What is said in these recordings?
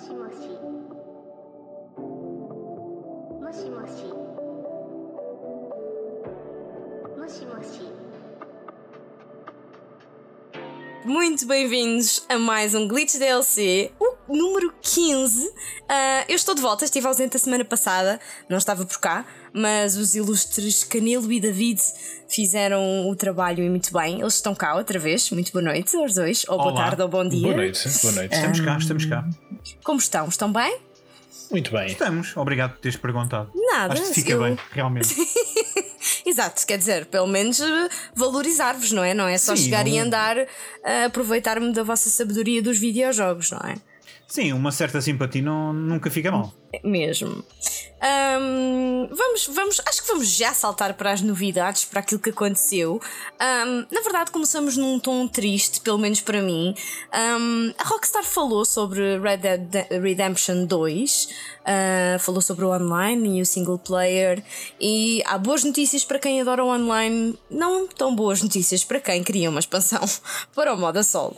しもしもしもしもしもし Muito bem-vindos a mais um Glitch DLC, o número 15. Ah, eu estou de volta, estive ausente a semana passada, não estava por cá, mas os ilustres Canelo e David fizeram o trabalho e muito bem. Eles estão cá outra vez. Muito boa noite aos dois, ou boa Olá. tarde ou bom dia. Boa noite, boa noite. Estamos cá, estamos cá. Como estão? Estão bem? Muito bem. Estamos, obrigado por teres perguntado. Nada, Acho que fica eu- bem, realmente. Exato, quer dizer, pelo menos eh, valorizar-vos, não é? Não é só Sim, chegar e não- andar a aproveitar-me da vossa sabedoria dos videojogos, não é? Sim, uma certa simpatia não, nunca fica mal. Mesmo. Ahm, vamos, vamos, acho que vamos já saltar para as novidades, para aquilo que aconteceu. Ahm, na verdade, começamos num tom triste, pelo menos para mim. Ahm, a Rockstar falou sobre Red Dead Redemption 2, ah, falou sobre o online e o single player. E há boas notícias para quem adora o online, não tão boas notícias para quem queria uma expansão para o modo solo.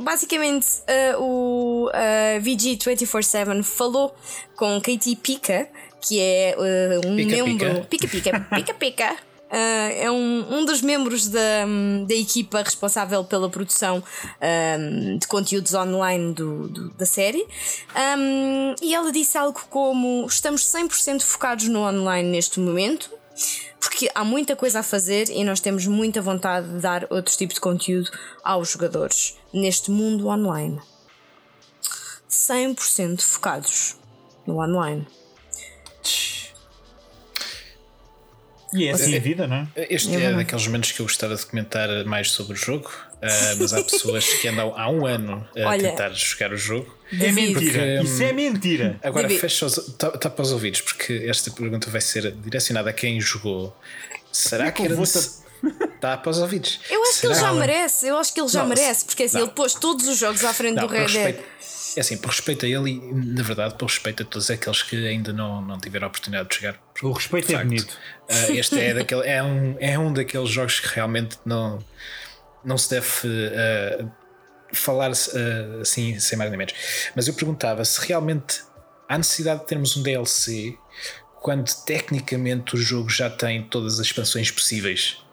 Basicamente, ah, o ah, VG247 falou com Katie Pika, que é ah, um Pica, membro. Pica Pica, Pica Pica. ah, é um, um dos membros da, da equipa responsável pela produção ahm, de conteúdos online do, do- da série. Ahm, e ela disse algo como: Estamos 100% focados no online neste momento porque há muita coisa a fazer e nós temos muita vontade de dar outro tipo de conteúdo aos jogadores neste mundo online. 100% focados no online. E é assim a vida, não é? Este é daqueles momentos que eu gostava de comentar mais sobre o jogo, ah, mas há pessoas que andam há um ano a Olha. tentar jogar o jogo. É David. mentira. Porque, Isso é mentira. Agora David. fecha os, para os ouvidos, porque esta pergunta vai ser direcionada a quem jogou. Será que eu era vou necess- Tá para os ouvidos. Eu acho que ele Será- já merece, eu acho que ele já Não, merece, porque assim, não. ele pôs todos os jogos à frente Não, do Red Dead. É assim, por respeito a ele e, na verdade, por respeito a todos aqueles que ainda não, não tiveram a oportunidade de jogar. O respeito é facto, bonito. ah, este é, daquele, é, um, é um daqueles jogos que realmente não, não se deve ah, falar ah, assim, sem mais nem menos. Mas eu perguntava se realmente há necessidade de termos um DLC quando tecnicamente o jogo já tem todas as expansões possíveis.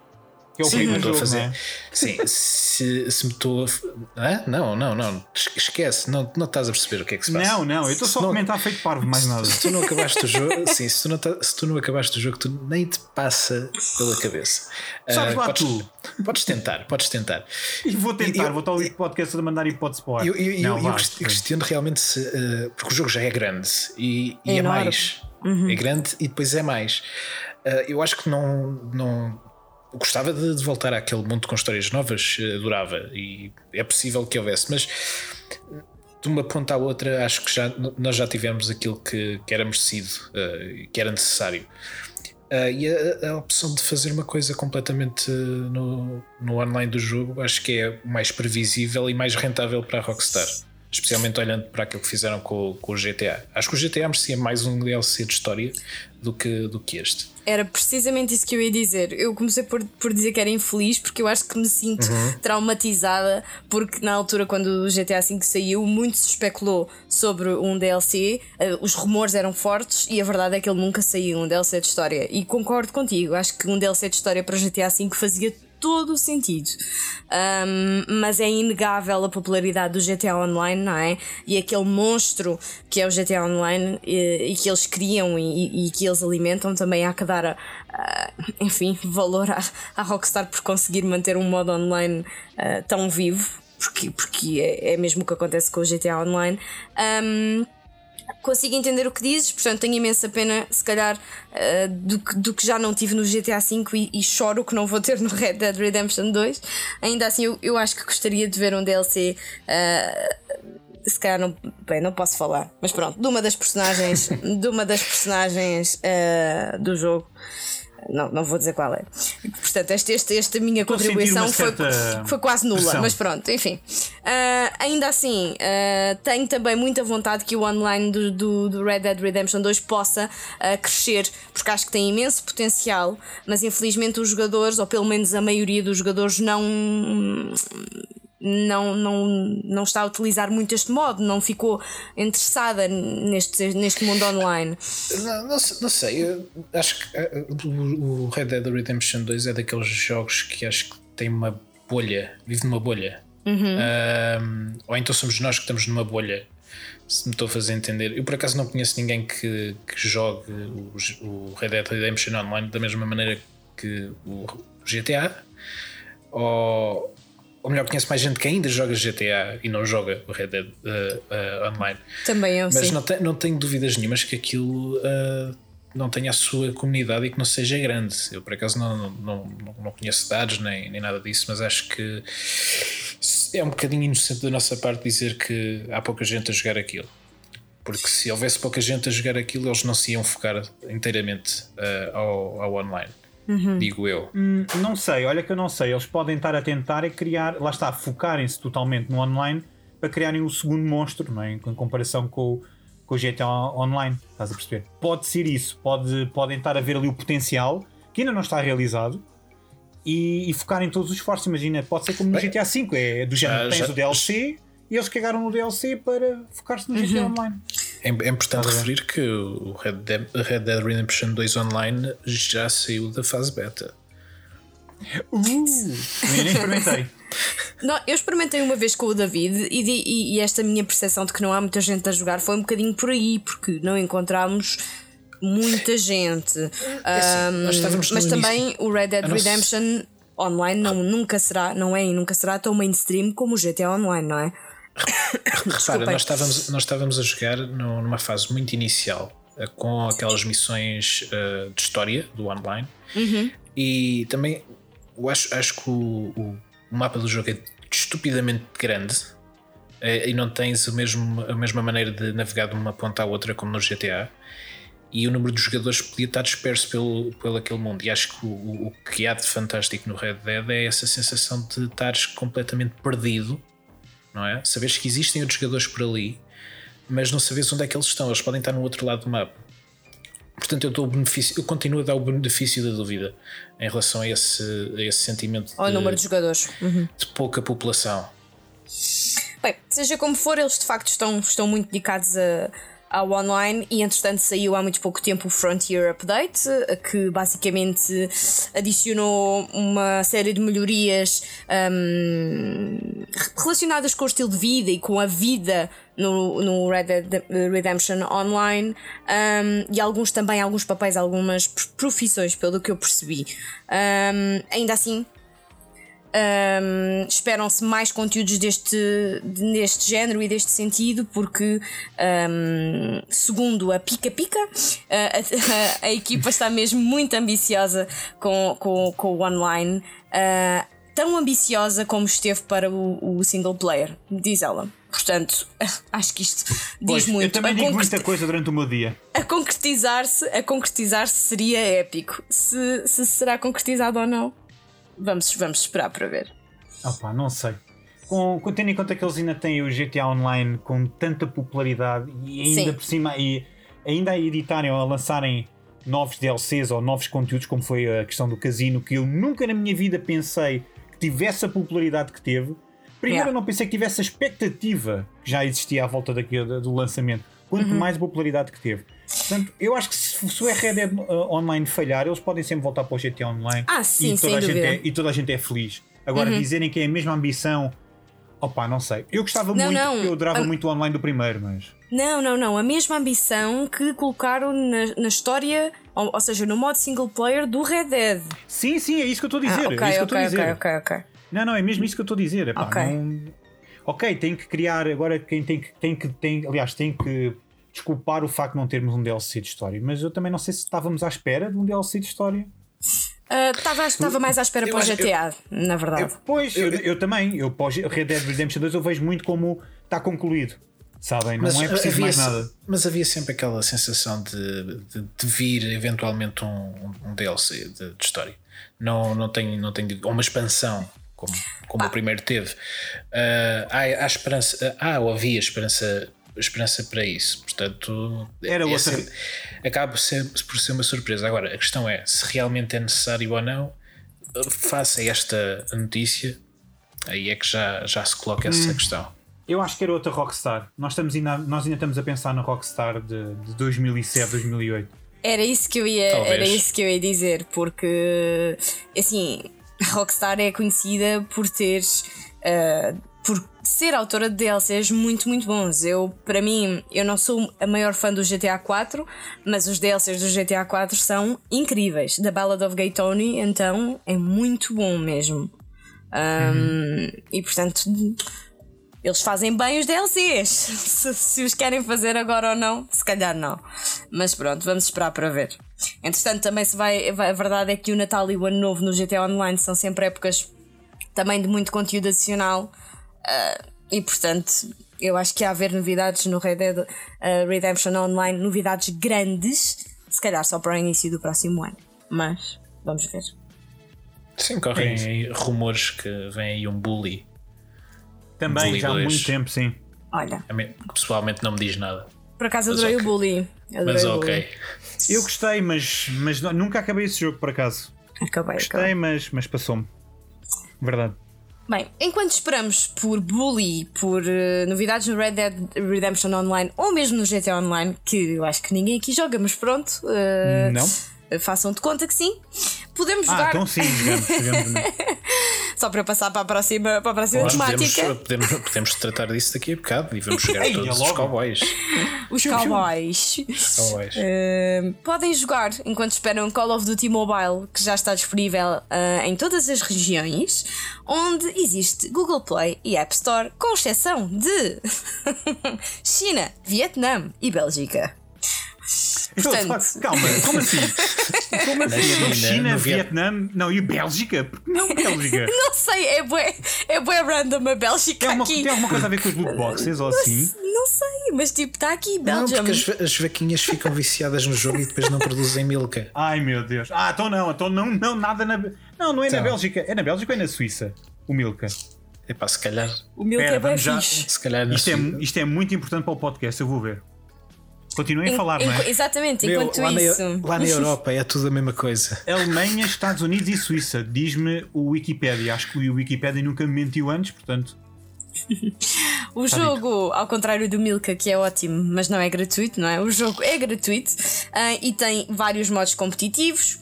Que é o Sim, a jogo, fazer. não é? Sim, se, se me estou a. f- Hã? Não, não, não. Esquece, não, não estás a perceber o que é que se passa. Não, não, eu estou só a comentar feito parvo, mais nada. Se tu não acabaste o jogo, sim, se tu não, se tu não acabaste o jogo, tu nem te passa pela cabeça. Sabes Ah, lá podes, tu. Podes tentar, podes tentar. E vou tentar, Eu- vou estar ali de podcast a mandar hipótese para o ar. Eu, eu, Não, eu, questiono realmente se. ah, porque o jogo já é grande e, e é Enorme. mais. É grande e depois é mais. Ah, eu acho que não. não gostava de, de voltar àquele mundo com histórias novas, eh, adorava, e é possível que houvesse, mas de uma ponta à outra, acho que já, nós já tivemos aquilo que, que era merecido, eh, que era necessário. Ah, e a, a opção de fazer uma coisa completamente eh, no, no online do jogo, acho que é mais previsível e mais rentável para a Rockstar. Especialmente olhando para aquilo que fizeram com, com o GTA. Acho que o GTA merecia mais um DLC de história do que, do que este. Era precisamente isso que eu ia dizer. Eu comecei por, por dizer que era infeliz porque eu acho que me sinto Uhum. traumatizada porque na altura quando o GTA V saiu muito se especulou sobre um DLC, eh, os rumores eram fortes e a verdade é que ele nunca saiu um DLC de história. E concordo contigo, acho que um DLC de história para GTA V fazia todo o sentido. Um, mas é inegável a popularidade do GTA Online, não é? E aquele monstro que é o GTA Online e, e que eles criam e, e que eles alimentam também há que dar, a- a- enfim, valor à, à Rockstar por conseguir manter um modo online ah, tão vivo, porque, porque é, é mesmo o que acontece com o GTA Online. Um, Consigo entender o que dizes, portanto tenho imensa pena, se calhar, eh, do, que, do que já não tive no GTA V e, e choro que não vou ter no Red Dead Redemption 2. Ainda assim, eu, eu acho que gostaria de ver um DLC. eh, se calhar não, bem, não posso falar, mas pronto, de uma das personagens, de uma das personagens eh, do jogo. Não, não vou dizer qual é. Portanto, esta, esta, esta minha Estou contribuição foi, foi quase nula, pressão. mas pronto, enfim. Ah, ainda assim, ah, tenho também muita vontade que o online do, do, do Red Dead Redemption 2 possa ah, crescer, porque acho que tem imenso potencial, mas infelizmente os jogadores, ou pelo menos a maioria dos jogadores, não. Não, não, não está a utilizar muito este modo, não ficou interessada neste, neste mundo online. Não, não, sei- não sei, eu acho que eh, o Red Dead Redemption 2 é daqueles jogos que acho que tem uma bolha, vive numa bolha. Ahm, ou então somos nós que estamos numa bolha, se me estou a fazer entender. Eu por acaso não conheço ninguém que, que jogue o, o Red Dead Redemption Online da mesma maneira que o GTA, ou, ou melhor, conheço mais gente que ainda joga GTA e não joga o Red Dead eh, eh, Online. Também eu, Mas sim. não, te- não tenho dúvidas nenhumas que aquilo ah, não tenha a sua comunidade e que não seja grande. Eu, por acaso, não, não, não, não conheço dados nem, nem nada disso, mas acho que é um bocadinho inocente da nossa parte dizer que há pouca gente a jogar aquilo. Porque se houvesse pouca gente a jogar aquilo, eles não se iam focar inteiramente ao, ao online. Digo eu. Hum, Não sei, olha que eu não sei. Eles podem estar a tentar é criar, lá está, focarem-se totalmente no online para criarem o segundo monstro, não é? em comparação com, o- com o GTA Online. Estás a perceber? Pode ser isso, pode, podem estar a ver ali o potencial que ainda não está realizado e, e focarem todos os esforços. Imagina, pode ser como no Bem, GTA V, é do género, ah, tens já- o DLC e eles cagaram no DLC para focar-se no GTA Online. É, é importante bem. referir que o Red Dead, Red Dead Redemption 2 Online já saiu da fase beta. Uh, eu nem experimentei. Não, eu experimentei uma vez com o David e, di- e- e esta minha percepção de que não há muita gente a jogar foi um bocadinho por aí, porque não encontramos muita gente. assim, nós estávamos no mas início- também o Red Dead a nossa- Redemption Online não, nunca será, não é e nunca será tão mainstream como o GTA Online, não é? Repara, nós estávamos, nós estávamos a jogar no- numa fase muito inicial eh, com aquelas missões eh, de história do online. E também eu acho, acho que o, o- mapa do jogo é estupidamente grande eh, e não tens o mesmo, a mesma maneira de navegar de uma ponta à outra como no GTA e o número de jogadores podia estar disperso pelo, pelo aquele mundo. E acho que o, o- o que há de fantástico no Red Dead é essa sensação de estares completamente perdido, não é? Saberes que existem outros jogadores por ali, mas não sabes onde é que eles estão. Eles podem estar no outro lado do mapa. Portanto, eu, dou o benefício, eu continuo a dar o benefício da dúvida em relação a esse, a esse sentimento Ou o de, número de jogadores. Uhum. de pouca população. Bem, seja como for, eles de facto estão, estão muito dedicados a, ao online e entretanto saiu há muito pouco tempo o Frontier Update, eh, que basicamente adicionou uma série de melhorias hum, relacionadas com o estilo de vida e com a vida no, no Red Dead Redemption Online hum, e alguns também, alguns papéis, algumas profissões, pelo que eu percebi. Hum, ainda assim, um, esperam-se mais conteúdos deste, deste género e deste sentido, porque, um, segundo a Pica Pica, a, a- a equipa está mesmo muito ambiciosa com, com, com o online, uh, tão ambiciosa como esteve para o, o single player, diz ela. Portanto, acho que isto diz Pois, muito. Eu também A digo muita coisa durante o meu dia. a concretizar-se, a concretizar-se seria épico. Se, se será concretizado ou não, vamos, vamos esperar para ver. Opa, não sei. Com, tendo em conta que eles ainda têm o GTA Online com tanta popularidade e ainda Sim. por cima e ainda a editarem ou a lançarem novos DLCs ou novos conteúdos, como foi a questão do casino, que eu nunca na minha vida pensei que tivesse a popularidade que teve. Primeiro, Yeah. eu não pensei que tivesse a expectativa que já existia à volta daquilo, do lançamento, quanto Uhum. mais a popularidade que teve. Portanto, eu acho que se, se o Red Dead uh, Online falhar, eles podem sempre voltar para o GTA Online Ah, sim, e, toda a gente. Uhum. é, e toda a gente é feliz. Agora, dizerem que é a mesma ambição, opá, não sei. Eu gostava Não, muito, não. eu adorava Ah. muito o online do primeiro, mas. Não, não, não. A mesma ambição que colocaram na, na história, ou, ou seja, no modo single player do Red Dead. Sim, sim, é isso que eu estou a dizer. Ah, é ok, isso que eu estou ok, a dizer. ok, ok, ok. Não, não, é mesmo isso que eu estou a dizer. Epá, Ok. não- Ok, tem que criar. Agora, quem tem que. Tem que tem, aliás, tem que desculpar o facto de não termos um DLC de história. Mas eu também não sei se estávamos à espera de um DLC de história. Estava estava mais à espera Eu para o GTA, na verdade. Pois, eu, eu também. Eu, pós Red Dead Redemption 2 eu vejo muito como está concluído. Sabem? Não é preciso havia, mais nada. mas havia sempre aquela sensação de, de, de vir eventualmente um, um DLC de, de história. Não, não tem, não tem ou uma expansão, como, como o primeiro teve. Ah, há, há esperança, há ou havia esperança, esperança para isso. Portanto, Era é outra- sempre- acaba por ser, por ser uma surpresa. Agora, a questão é se realmente é necessário ou não. Face a esta notícia, Aí é que já, já se coloca essa questão. Eu acho que era outra Rockstar. Nós, estamos ainda, nós ainda estamos a pensar na Rockstar de, de 2007, 2008. Era isso que eu ia, Talvez. era isso que eu ia dizer, porque assim, a Rockstar é conhecida por ter uh, por ser autora de DLCs muito, muito bons. Eu, para mim, eu não sou a maior fã do GTA 4, mas os DLCs do GTA 4 são incríveis. The Ballad of Gay Tony, então, é muito bom mesmo. Um, E portanto, eles fazem bem os DLCs. Se, se os querem fazer agora ou não, se calhar não. Mas pronto, vamos esperar para ver. Entretanto, também se vai, vai- A verdade é que o Natal e o Ano Novo no GTA Online são sempre épocas também de muito conteúdo adicional. Ah, e portanto, eu acho que há a haver novidades no Red Dead ah, Redemption Online, novidades grandes, se calhar só para o início do próximo ano. Mas vamos ver. Sim, correm aí rumores que vem aí um bully. Também, Bully já há muito tempo, sim. Olha, pessoalmente não me diz nada. por acaso Mas adorei ok. o bullying. Adorei Mas o ok. Eu gostei, mas, mas nunca acabei esse jogo por acaso. Acabei, Gostei, acabei. mas, mas passou-me. Verdade. Bem, enquanto esperamos por Bully, por eh, novidades no Red Dead Redemption Online ou mesmo no GTA Online, que eu acho que ninguém aqui joga, mas pronto, eh, Não? Façam de conta que sim, podemos Ah, jogar então sim, jogamos. jogamos só para passar para a próxima, para a próxima Nós podemos, temática. podemos, podemos tratar disso daqui a bocado e vamos jogar Ei, todos os cowboys. Os cowboys. Cowboys. Eh, podem jogar enquanto esperam Call of Duty Mobile, que já está disponível eh, em todas as regiões, onde existe Google Play e App Store, com exceção de China, Vietnã e Bélgica. Portanto, Calma, como assim? Como assim? China, China, Vietnã, não, e Bélgica? Por que não Bélgica? não sei, é bué, é bué random a Bélgica Tem alguma, aqui. tem alguma coisa a ver com os loot boxes ou assim? Não sei, mas tipo, está aqui Não, Belgium. porque as, as vaquinhas ficam viciadas no jogo e depois não produzem milka. Ai meu Deus. Ah, então não, então não, não nada na. Não, não é na Então. Bélgica. É na Bélgica ou é na Suíça? O Milka. Epá, se calhar, O Milk Pera, é vamos já- fixe. se calhar na Isto é, isto é muito importante para o podcast, eu vou ver. Continuem a falar, não é? Exatamente, Meu, enquanto lá, isso. na, lá na Europa é tudo a mesma coisa. Alemanha, Estados Unidos e Suíça. Diz-me o Wikipedia. Acho que o Wikipedia nunca me mentiu antes, portanto. O jogo, ao contrário do Milka, que é ótimo, mas não é gratuito, não é? O jogo é gratuito ah, e tem vários modos competitivos,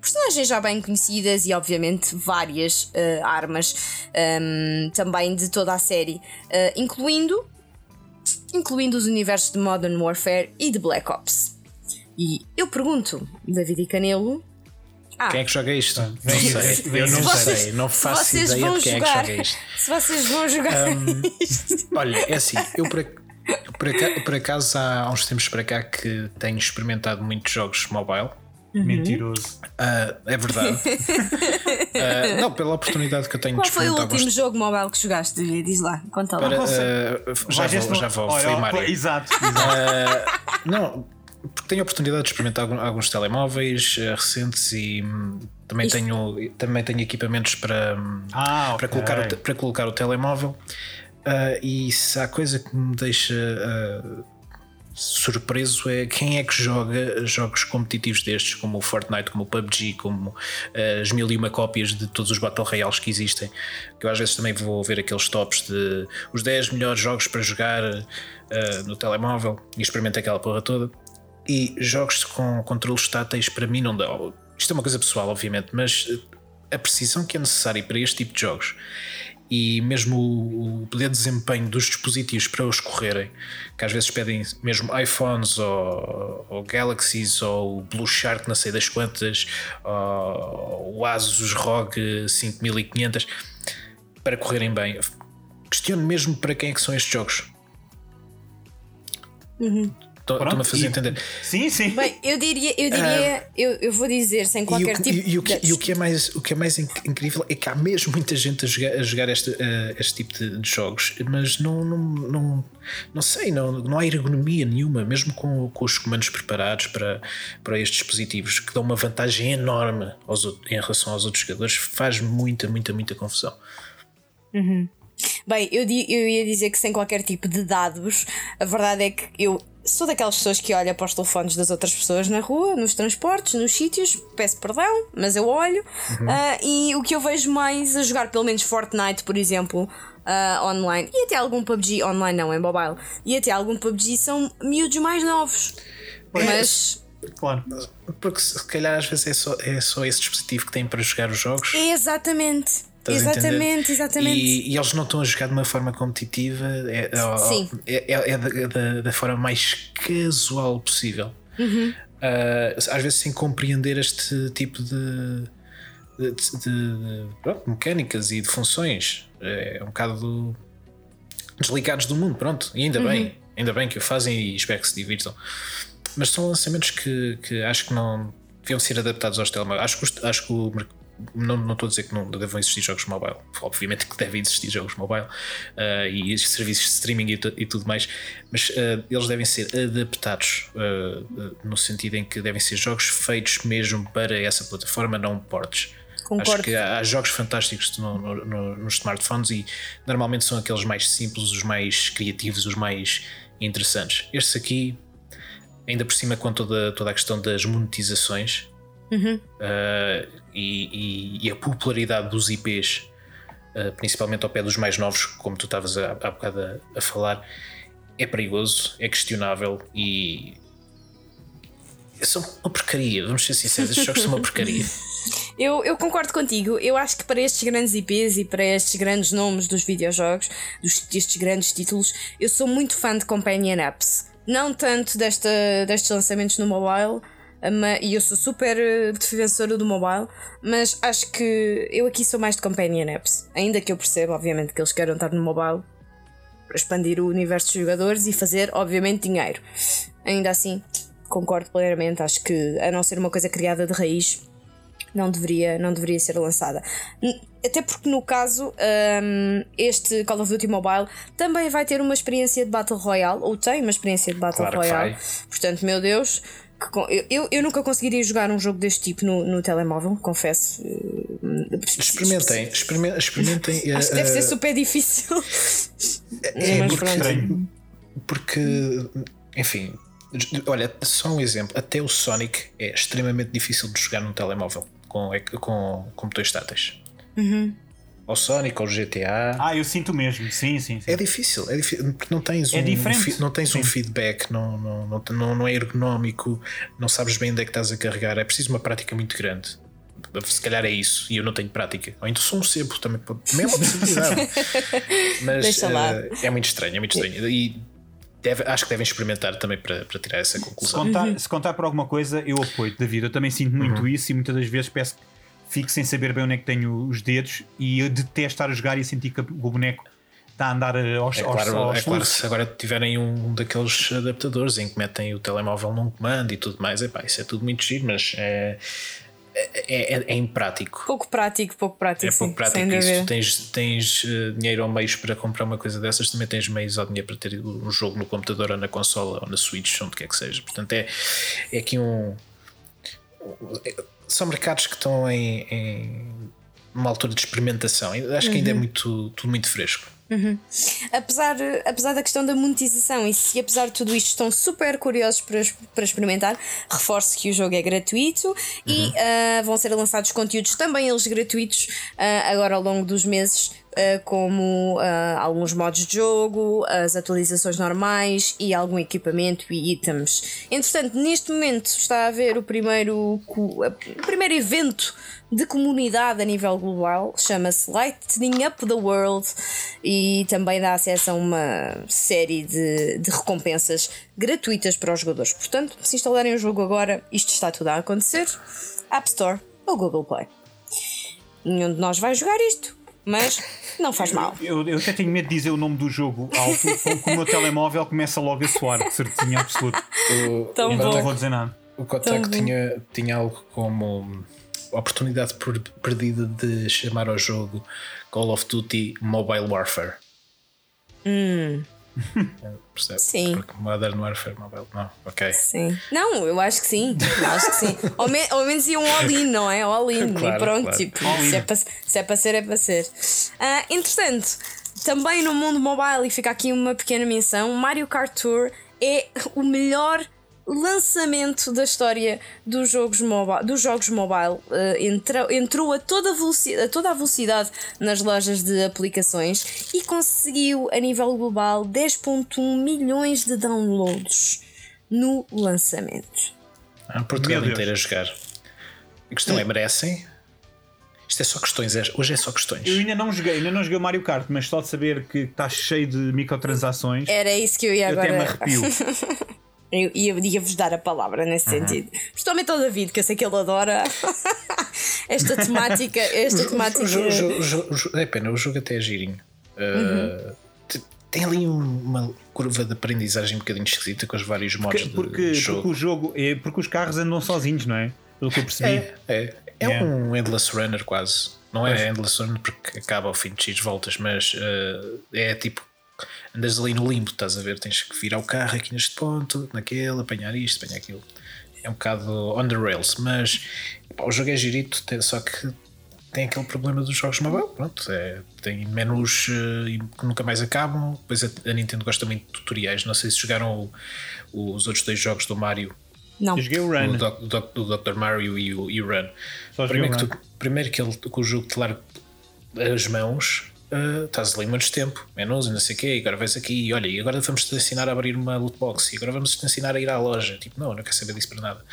personagens já bem conhecidas e, obviamente, várias ah, armas ahm, também de toda a série, ah, incluindo, incluindo os universos de Modern Warfare e de Black Ops. E eu pergunto, David e Canelo. Ah, Quem é que joga isto? Não sei. Eu não vocês- sei. Não faço ideia de quem jogar, é que joga isto. se vocês vão jogar isto. Olha, é assim, eu por, por aca- por acaso há, há uns tempos para cá que tenho experimentado muitos jogos mobile. Uhum. Mentiroso. Ah, é verdade. Ah, não, pela oportunidade que eu tenho Qual de foi o último alguns- jogo mobile que jogaste? Diz lá, conta lá. Para, ah, já vou, já vou. Ó, Mario. Exato, exato. Não, porque tenho a oportunidade de experimentar alguns telemóveis recentes e hum, também, Isto- tenho, também tenho equipamentos para, hum, Ah, para, colocar, o, para colocar o telemóvel. Ah, e se há coisa que me deixa surpreso é quem é que joga jogos competitivos destes, como o Fortnite, como o PUBG, como ah, as mil e uma cópias de todos os Battle Royales que existem. Que eu às vezes também vou ver aqueles tops de os 10 melhores jogos para jogar ah, no telemóvel e experimento aquela porra toda. E jogos com controles táteis para mim não dá. Isto é uma coisa pessoal, obviamente, mas a precisão que é necessária para este tipo de jogos e mesmo o, poder de desempenho dos dispositivos para os correrem, que às vezes pedem mesmo iPhones ou, ou Galaxies ou Blue Shark, não sei das quantas, ou Asus ROG 5500 para correrem bem. Questiono mesmo para quem é que são estes jogos. Estou-me a fazer e- entender. Sim, sim. Bem, eu diria, eu diria, eu, eu vou dizer sem E o, qualquer tipo e o que, de. e o que é mais, o que é mais inc- incrível é que há mesmo muita gente a jogar, a jogar este, eh, este tipo de, de jogos, mas não, não, não, não sei, não, não há ergonomia nenhuma, mesmo com, com os comandos preparados para, para estes dispositivos, que dão uma vantagem enorme aos, em relação aos outros jogadores, faz muita, muita, muita confusão. Bem, eu, eu ia dizer que sem qualquer tipo de dados, a verdade é que eu sou daquelas pessoas que olha para os telefones das outras pessoas na rua, nos transportes, nos sítios, peço perdão, mas eu olho. Ah, e o que eu vejo mais a jogar, pelo menos Fortnite, por exemplo, ah, online, e até algum PUBG, online não, em mobile, e até algum PUBG são miúdos mais novos. Mas. Claro. Porque se calhar às vezes é só, é só esse dispositivo que têm para jogar os jogos. Exatamente. Estás? Exatamente, exatamente. E, e eles não estão a jogar de uma forma competitiva, é, é- é, é- é da, da- forma mais casual possível. Uhum. Ah, às vezes sem compreender este tipo de, de, de- de- pronto, mecânicas e de funções. É um bocado desligados do mundo, pronto. E ainda Uhum. bem, ainda bem que o fazem e espero que se divirtam. Mas são lançamentos que, que acho que não deviam ser adaptados aos telemóveis. Acho que, acho que o não, estou a dizer que não devam existir jogos mobile. Obviamente que devem existir jogos mobile ah, e serviços de streaming e, e tudo mais, mas ah, eles devem ser adaptados ah, no sentido em que devem ser jogos feitos mesmo para essa plataforma, não portes. Concordo. Acho que há, há jogos fantásticos no- no- no- nos smartphones e normalmente são aqueles mais simples, os mais criativos, os mais interessantes. Estes aqui, ainda por cima, com toda, toda a questão das monetizações uh, e, e- e a popularidade dos IPs, uh, principalmente ao pé dos mais novos, como tu estavas há, há bocado a, a falar, é perigoso, é questionável e. São uma porcaria, vamos ser sinceros, estes jogos são uma porcaria. Eu, eu concordo contigo. Eu acho que para estes grandes IPs e para estes grandes nomes dos videojogos, dos, destes grandes títulos, eu sou muito fã de Companion Apps. Não tanto desta, destes lançamentos no mobile, e eu sou super eh, defensora do mobile, mas acho que eu aqui sou mais de Companion Apps. Ainda que eu perceba, obviamente, que eles queiram estar no mobile para expandir o universo de jogadores e fazer, obviamente, dinheiro. Ainda assim, concordo plenamente. Acho que, a não ser uma coisa criada de raiz, não deveria, não deveria ser lançada. Até porque no caso, hum, este Call of Duty Mobile também vai ter uma experiência de Battle Royale, ou tem uma experiência de Battle Claro Royale. Portanto, meu Deus, que eu, eu, nunca conseguiria jogar um jogo deste tipo no, no telemóvel, confesso. Experimentem, experimen- experimentem. Acho que deve uh, ser super difícil. É Mas porque, pronto. porque, enfim, olha, só um exemplo: até o Sonic é extremamente difícil de jogar num telemóvel com, com, com botões táteis. Uhum. Ou Sonic ou GTA. Ah, eu sinto mesmo. Sim, sim, sim. É difícil, é difícil, porque não tens É um, diferente. não tens um feedback, não, não, não, não, é ergonómico, não sabes bem onde é que estás a carregar, é preciso uma prática muito grande. Se calhar é isso, e eu não tenho prática. Ou então sou um sebo, também, também é uma possibilidade. Mas Deixa lá. eh, é muito estranho, é muito estranho. E deve- acho que devem experimentar também para, para tirar essa Se conclusão. contar, se contar por alguma coisa, eu apoio David. Eu também sinto muito isso e muitas das vezes peço que fico sem saber bem onde é que tenho os dedos e eu detesto estar a jogar e sentir que o boneco está a andar aos, É aos, claro, aos é claro, se agora tiverem um daqueles adaptadores em que metem o telemóvel num comando e tudo mais, epá, isso é tudo muito giro, mas é, é, é, é imprático. Pouco prático, pouco prático. É sim, pouco prático sem isso. Tu tens, tens eh, dinheiro ou meios para comprar uma coisa dessas, também tens meios ou dinheiro para ter um jogo no computador ou na consola ou na Switch, onde quer que seja. Portanto, é, é aqui um. São mercados que estão em, em uma altura de experimentação. Acho que ainda Uhum. é muito, tudo muito fresco. Apesar, apesar da questão da monetização e se apesar de tudo isto estão super curiosos para, para experimentar, reforço que o jogo é gratuito e ah, vão ser lançados conteúdos também eles gratuitos ah, agora ao longo dos meses. ah, como ah, alguns modos de jogo, as atualizações normais e algum equipamento e itens. Entretanto, neste momento está a haver o primeiro, o primeiro evento de comunidade a nível global, chama-se Lightning Up the World e também dá acesso a uma série de, de recompensas gratuitas para os jogadores. Portanto, se instalarem o jogo agora, isto está tudo a acontecer. App Store ou Google Play. Nenhum de nós vai jogar isto, mas não faz mal. Eu, eu até tenho medo de dizer o nome do jogo alto, porque o meu telemóvel começa logo a soar, de certeza absoluta. Tão Então bom. não vou dizer nada. O Então, tinha, tinha algo como oportunidade per- perdida de chamar ao jogo Call of Duty Mobile Warfare. Percebe? Sim. Porque Modern Warfare Mobile. Não, ok. Sim. Não, eu acho que sim. Eu acho que sim. Ao, me- ao menos iam all-in, não é? All-in. Claro, e pronto, claro. tipo, se é, para, se é para ser, é para ser. Ah, entretanto, também no mundo mobile, e fica aqui uma pequena menção: Mario Kart Tour é o melhor lançamento da história dos jogos mobile, dos jogos mobile. Uh, entrou, entrou a toda, a toda a velocidade nas lojas de aplicações e conseguiu, a nível global, 10,1 milhões de downloads no lançamento. Ah, Portugal inteiro a jogar. A questão é: merecem? Isto é só questões, é- hoje é só questões. Eu ainda não joguei, ainda não joguei o Mario Kart, mas só de saber que está cheio de microtransações, Era isso que eu ia eu até me agora. arrepio. Eu ia- ia-vos dar a palavra nesse sentido. Principalmente ao David, que eu sei que ele adora esta temática. Esta temática. O o o é pena, o jogo até é girinho. Uh, te- Tem ali um- uma curva de aprendizagem um bocadinho esquisita com os vários modos Porque, de- porque, de porque jogo. o jogo é porque os carros andam sozinhos, não é? Pelo que eu percebi. É, é, é Yeah. um endless runner quase. Não é Pois. endless runner porque acaba ao fim de X voltas, mas uh, é tipo andas ali no limbo, estás a ver? Tens que virar o carro aqui neste ponto, naquele, apanhar isto, apanhar aquilo. É um bocado on the rails, mas pá, o jogo é girito, só que tem aquele problema dos jogos mobile. Pronto, é, tem menus uh, que nunca mais acabam. Depois a, a Nintendo gosta muito de tutoriais. Não sei se jogaram o- os outros dois jogos do Mario Não. Eu joguei o Run. o, Doc- Doc- o Dr. Mario e o, e o Run. Primeiro o que, Run. tu, primeiro que, ele, que o jogo te larga as mãos, ah, estás ali muito tempo, menus e não sei o quê, e agora vais aqui e olha, e agora vamos te ensinar a abrir uma loot box, e agora vamos te ensinar a ir à loja. Tipo, não, não quero saber disso para nada.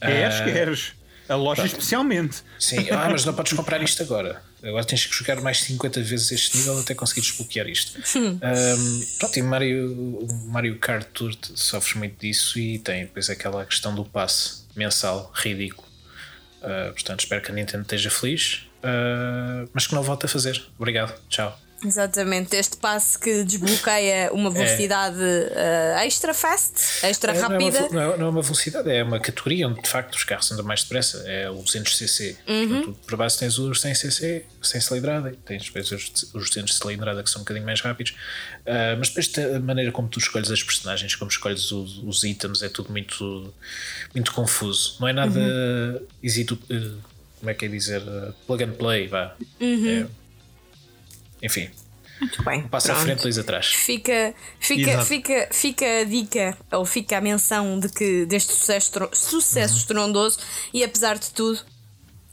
Queres, Ah, queres. A loja especialmente. Sim, ah, mas não podes comprar isto agora. Agora tens que jogar mais 50 vezes este nível até conseguires desbloquear isto. Um, pronto, e Mario, o Mario Kart Tour sofre muito disso e tem depois aquela questão do passe mensal ridículo. Uh, portanto, espero que a Nintendo esteja feliz, uh, mas que não volte a fazer. Obrigado, tchau. Exatamente, este passo que desbloqueia uma velocidade eh, extra fast, extra É, não, é rápida. uma, não é- não é uma velocidade, é uma categoria onde de facto os carros andam mais depressa. É o 200cc. Portanto, por base tens os 100cc, 100 cilindrada, tens depois os, os 200 cilindrada que são um bocadinho mais rápidos. Ah, mas depois a maneira como tu escolhes as personagens, como escolhes os, os itens, é tudo muito, muito confuso. Não é nada easy to, eh, como é que é dizer? eh, plug and play, vá. É- enfim, Muito bem. passa à pronto. frente, dois atrás. Fica, fica, Exato. fica, fica a dica, ou fica a menção de que deste sucesso, sucesso Uhum. estrondoso e apesar de tudo,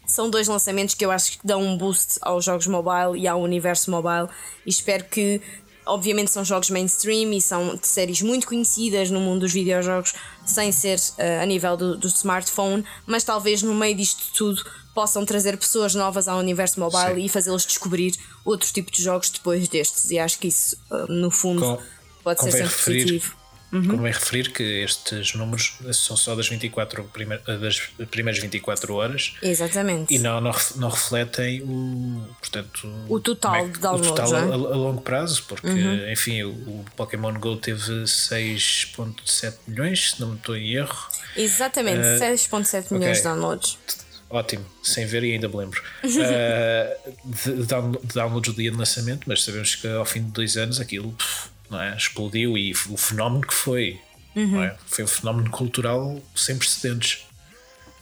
são dois lançamentos que eu acho que dão um boost aos jogos mobile e ao universo mobile e espero que. Obviamente são jogos mainstream e são de séries muito conhecidas no mundo dos videojogos, sem ser eh, a nível do, do smartphone, mas talvez no meio disto tudo possam trazer pessoas novas ao universo mobile Sim. e fazê-los descobrir outros tipos de jogos depois destes. E acho que isso, eh, no fundo, Com- pode ser sempre referir- positivo. Convém referir que estes números são só das 24 primeir- das primeiras 24 horas Exatamente. e não, não, não refletem o, portanto, O total é de downloads, o total a, é? a longo prazo, porque enfim, o, o Pokémon Go teve 6.7 milhões, se não me estou em erro. Exatamente, Eh, 7.7 milhões ok. de downloads. Ótimo, sem ver e ainda me lembro. Uh, de, de downloads do dia de lançamento, mas sabemos que ao fim de dois anos aquilo pff, não é, explodiu e o fenómeno que foi. não é? Foi um fenómeno cultural sem precedentes.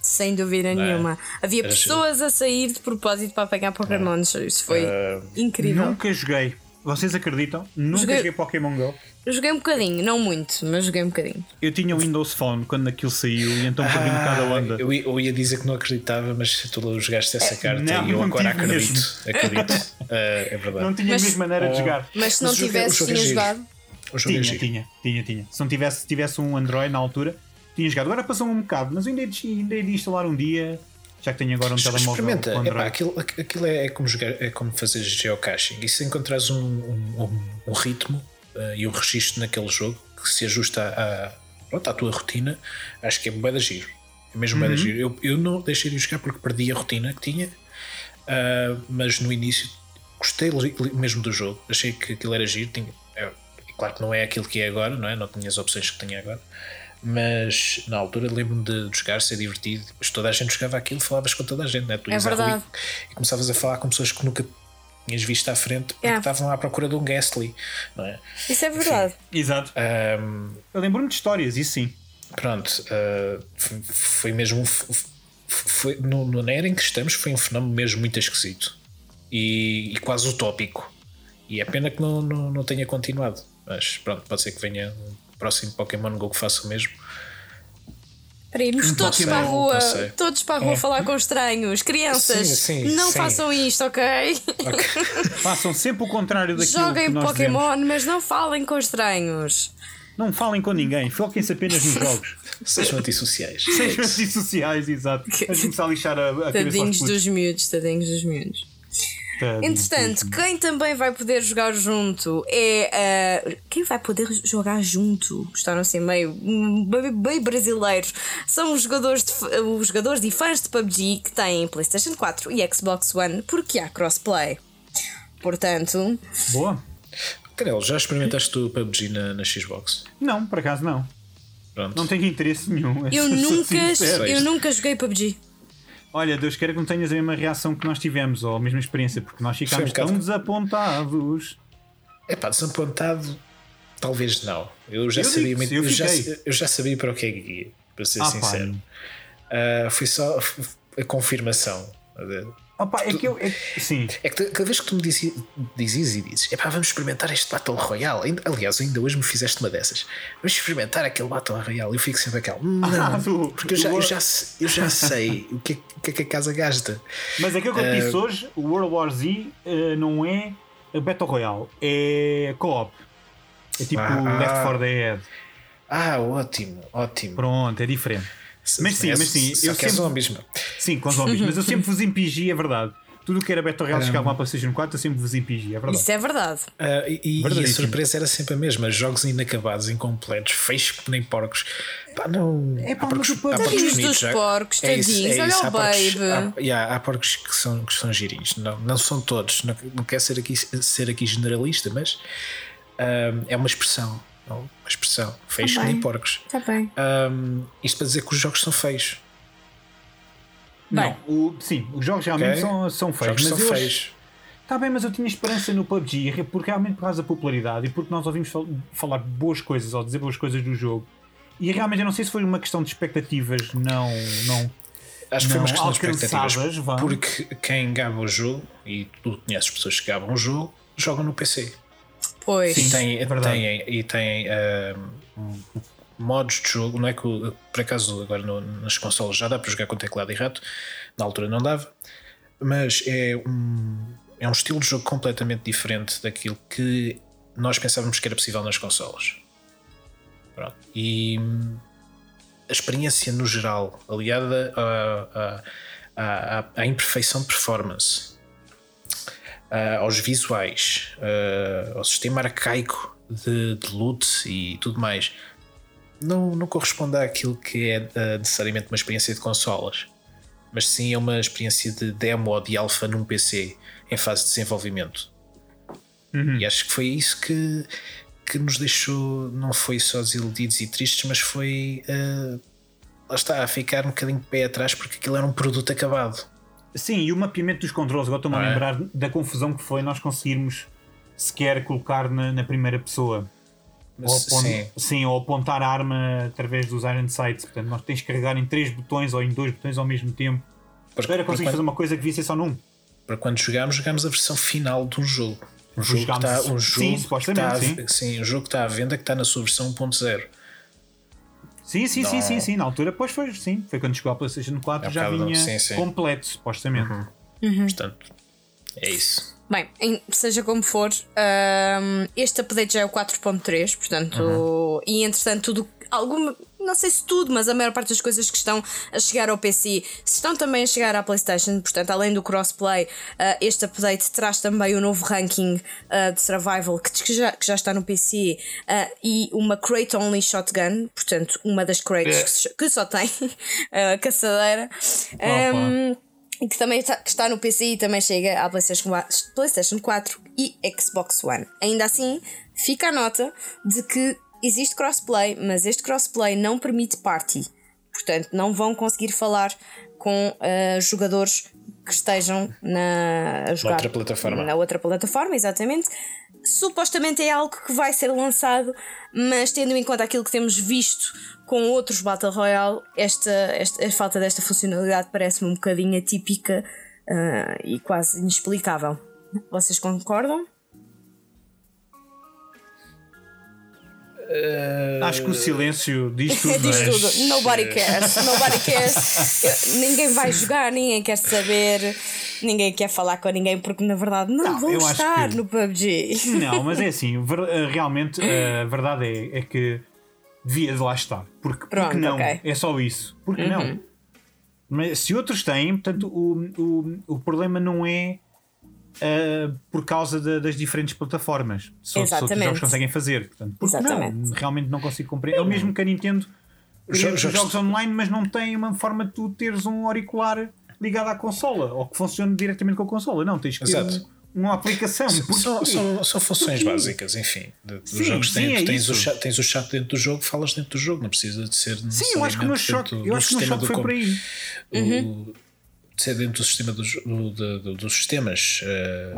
Sem dúvida nenhuma. Havia Era pessoas a sair de propósito para apanhar Pokémons. Isso foi Eh, incrível. Nunca joguei. Vocês acreditam? Nunca Joguei- joguei Pokémon Go. Eu joguei um bocadinho, não muito, mas joguei um bocadinho. Eu tinha o Windows Phone quando aquilo saiu e então perdi um bocado a onda. eu, ia- eu ia dizer que não acreditava, mas tu jogaste essa carta não, e eu não agora acredito. mesmo. Acredito. Uh, é verdade. Não tinha Mas- a mesma maneira de jogar. Mas se não Mas é- jogo é tinha jogado. É Tinha, giro. tinha, tinha, tinha. Se não tivesse, se tivesse um Android na altura, tinha jogado. Agora passou um bocado, mas eu ainda hei de, ainda hei de instalar um dia, já que tenho agora um telemóvel Experimenta, Epá, aquilo, aquilo é, é como jogar, é como fazer geocaching. E se encontrares um, um, um- ritmo eh, e um registro naquele jogo que se ajusta à, pronto, à tua rotina, acho que é bué da giro. É mesmo bué da giro. Eu, eu não deixei de jogar porque perdi a rotina que tinha, ah, mas no início gostei mesmo do jogo. Achei que aquilo era giro. Tinha, é, claro que não é aquilo que é agora, não é? Não tinha as opções que tenho agora. Mas na altura lembro-me de, de jogar, ser divertido. Toda a gente jogava aquilo, falavas com toda a gente, né? tu É verdade. e, e começavas a falar com pessoas que nunca tinhas visto à frente porque É. estavam à procura de um Gastly, não é? Isso é verdade. Exato. Ahm, Eu lembro-me de histórias, isso sim. pronto, ah, f- foi mesmo. um Foi, no, no, na era em que estamos, foi um fenómeno mesmo muito esquisito e, e quase utópico. E é pena que não, não, não tenha continuado, mas pronto, pode ser que venha próximo Pokémon Go que faça o mesmo. Para irmos todos sei, para a rua, todos para a rua falar com estranhos. Crianças, Sim, sim, não sim. façam isto, ok? Façam sempre o contrário daquilo Joguem que nós Pokémon, dizemos. mas não falem com estranhos. Não falem com ninguém, foquem-se apenas nos jogos. Sejam antissociais. Sejam antissociais, exato. Vamos começar a lixar a, a Tadinhos dos miúdos, tadinhos dos miúdos. Entretanto, quem também vai poder jogar junto é. ah, quem vai poder jogar junto? Gostaram assim meio, bem, bem brasileiros. São os jogadores, de, os jogadores e fãs de PUBG que têm PlayStation 4 e Xbox One, porque há crossplay. Portanto, Boa? Canelo, já experimentaste o PUBG na, na Xbox? Não, por acaso não. Pronto. Não tenho interesse nenhum. eu Sou nunca, eu nunca joguei PUBG. Olha, Deus queira que não tenhas a mesma reação que nós tivemos, ou a mesma experiência, porque nós ficámos um tão desapontados. É pá, desapontado, talvez não. Eu já Eu sabia digo, muito- eu eu, já, eu já sabia para o que é que ia, para ser Ah, sincero. Ah, foi só a confirmação. Opa, é que eu. é- sim, É que cada vez que tu me dizes, dizes e dizes, epá, vamos experimentar este Battle Royale. Aliás, ainda hoje me fizeste uma dessas. Vamos experimentar aquele Battle Royale. Eu fico sempre aquela, não, Ah, do- porque eu já, eu, já, eu já sei o que, é, o que é que a casa gasta. mas aquilo que eu disse hoje, o World War Z eh, não é Battle Royale, é co-op. É tipo Ah. Left 4 Dead. Ah, ótimo, ótimo. Pronto, é diferente. Mas sim, É, mas sim, Só eu que é sempre- zombies, meu. Sim, com zombies, mas eu sempre vos impingi, é verdade. Tudo o que era Battle Royale chegava à PlayStation 4, eu sempre vos impingi, é verdade. Isso é verdade. Ah, e, e a surpresa era sempre a mesma: jogos inacabados, incompletos, feios que nem porcos. Pá, não. É pá, há porcos, mas há porcos bonitos, dos porcos, é isso, é olha isso, o há porcos-. Há, yeah, há porcos que são, que são girinhos, não, não são todos. Não, não quero ser aqui, ser aqui generalista, mas ah, é uma expressão. não, Uma expressão. Feios Tá bem. nem porcos. Está bem. Ah, isto para dizer que os jogos são feios. Não, o- sim, os jogos realmente Ok? são, são Os feios. jogos mas são feios. Tá bem, mas eu tinha esperança no PUBG, porque realmente por causa da popularidade e porque nós ouvimos fal- falar boas coisas ou dizer boas coisas do jogo. E realmente eu não sei se foi uma questão de expectativas não. não Acho que foi não uma questão de expectativas. Porque quem gaba o jogo, e tu conheces pessoas que gabam o jogo, jogam no PC. Pois. E têm, é verdade. têm, e têm ah, modos de jogo, não é que por acaso agora no- nas consolas já dá para jogar com teclado e rato, na altura não dava, mas é um, é um estilo de jogo completamente diferente daquilo que nós pensávamos que era possível nas consolas. Pronto. E hum, a experiência no geral, aliada à, à, à, à imperfeição de performance, ah, aos visuais, ah, ao sistema arcaico de, de loot e tudo mais, não, não corresponde àquilo que é ah, necessariamente uma experiência de consolas, mas sim é uma experiência de demo ou de alfa num PC em fase de desenvolvimento. E acho que foi isso que, que nos deixou, não foi só desiludidos e tristes, mas foi. ah, lá está, a ficar um bocadinho de pé atrás porque aquilo era um produto acabado. Sim, e o mapeamento dos controles, agora estou-me a Ah, é? lembrar da confusão que foi nós conseguirmos sequer colocar na, na primeira pessoa. Ou sim. sim, ou apontar a arma através dos Iron Sights. Portanto, nós tens que carregar em três botões ou em dois botões ao mesmo tempo. Porque- Para conseguir fazer uma coisa que devia ser só num. para quando jogámos, jogámos a versão final de um jogo. Um jogo que está, um sim, jogo supostamente, está, sim. um jogo que está à venda que está na sua versão 1.0. Sim, sim, sim, Não. sim, sim. Na altura, pois foi, sim. Foi quando chegou a PlayStation 4 É um já vinha sim, sim. completo, supostamente. Portanto, é isso. Bem, em- seja como for, ahm, este update já é o 4.3, portanto, e entretanto, tudo, alguma, não sei se tudo, mas a maior parte das coisas que estão a chegar ao PC estão também a chegar à PlayStation. Portanto, além do crossplay, ah, este update traz também o novo ranking ah, de survival que, que já, que já está no PC ah, e uma crate only shotgun, portanto, uma das crates que, se- que só tem a caçadeira. E que também está, que está no PC e também chega à PlayStation 4, PlayStation 4 e Xbox One. Ainda assim, fica a nota de que existe crossplay, mas este crossplay não permite party. Portanto, não vão conseguir falar com ah, jogadores que estejam na, a jogar outra plataforma. Na outra plataforma, exatamente. Supostamente é algo que vai ser lançado, mas tendo em conta aquilo que temos visto com outros Battle Royale, esta, esta, a falta desta funcionalidade parece-me um bocadinho atípica ah, e quase inexplicável. Vocês concordam? Acho que o silêncio diz tudo, Diz não é? tudo. Nobody cares. Nobody cares. Eu- ninguém vai jogar, ninguém quer saber, ninguém quer falar com ninguém porque na verdade não, Não, vão estar que- no PUBG. Não, mas é assim, ver- eh, realmente a verdade é, é que devia de lá estar. Porque, Pronto, porque não? ok. Uhum. É só isso. Porque não? Mas se outros têm, portanto, o, o, o problema não é ah, por causa da- das diferentes plataformas. Se, se outros Exatamente. jogos conseguem fazer. Portanto, porque Exatamente. não? Realmente não consigo compreender. É o mesmo que a Nintendo Os jogos- online, mas não tem uma forma de tu teres um auricular ligado à consola ou que funcione diretamente com a consola. Não, tens que ter Exato. um- uma aplicação. São, são, são funções Porquê? básicas, enfim. de- dos Sim, jogos sim, têm, é tens, isso. o chat, tens o chat dentro do jogo, falas dentro do jogo, não precisa de ser. Sim, eu acho que o meu choque, eu acho que o meu choque foi com- por aí. o- de ser dentro do sistema dos, do, do- do- dos sistemas eh,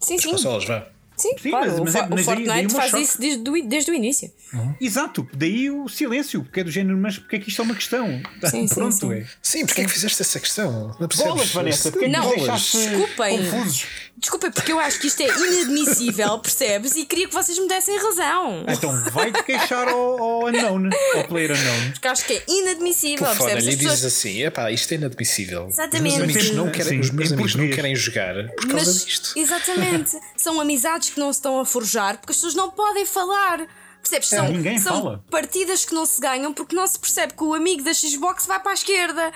Sim, das sim. consolas, vá. Sim, Sim, claro. mas- o mas é- o mas daí- Fortnite daí meu faz choque. isso desde, o- desde o início. Exato, daí o silêncio, porque é do género, mas porque é que isto é uma questão? Sim, sim, Pronto, sim. é. Sim, porque é que fizeste essa questão? Não percebes? Bolas, Vanessa, porque é que Não, desculpem. confusos? Desculpa, porque eu acho que isto é inadmissível, percebes? E queria que vocês me dessem razão. Então vai-te queixar ao, ao unknown, ao player unknown. Porque acho que é inadmissível, Telefona percebes? e As dizes pessoas- assim: epá, isto é inadmissível. Exatamente. Os meus amigos não Sim, querem, os meus amigos não querem jogar por causa Mas, disto. exatamente, são amizades que não se estão a forjar porque as pessoas não podem falar. Percebes? São, ninguém são fala. partidas que não se ganham porque não se percebe que o amigo da Xbox vai para a esquerda.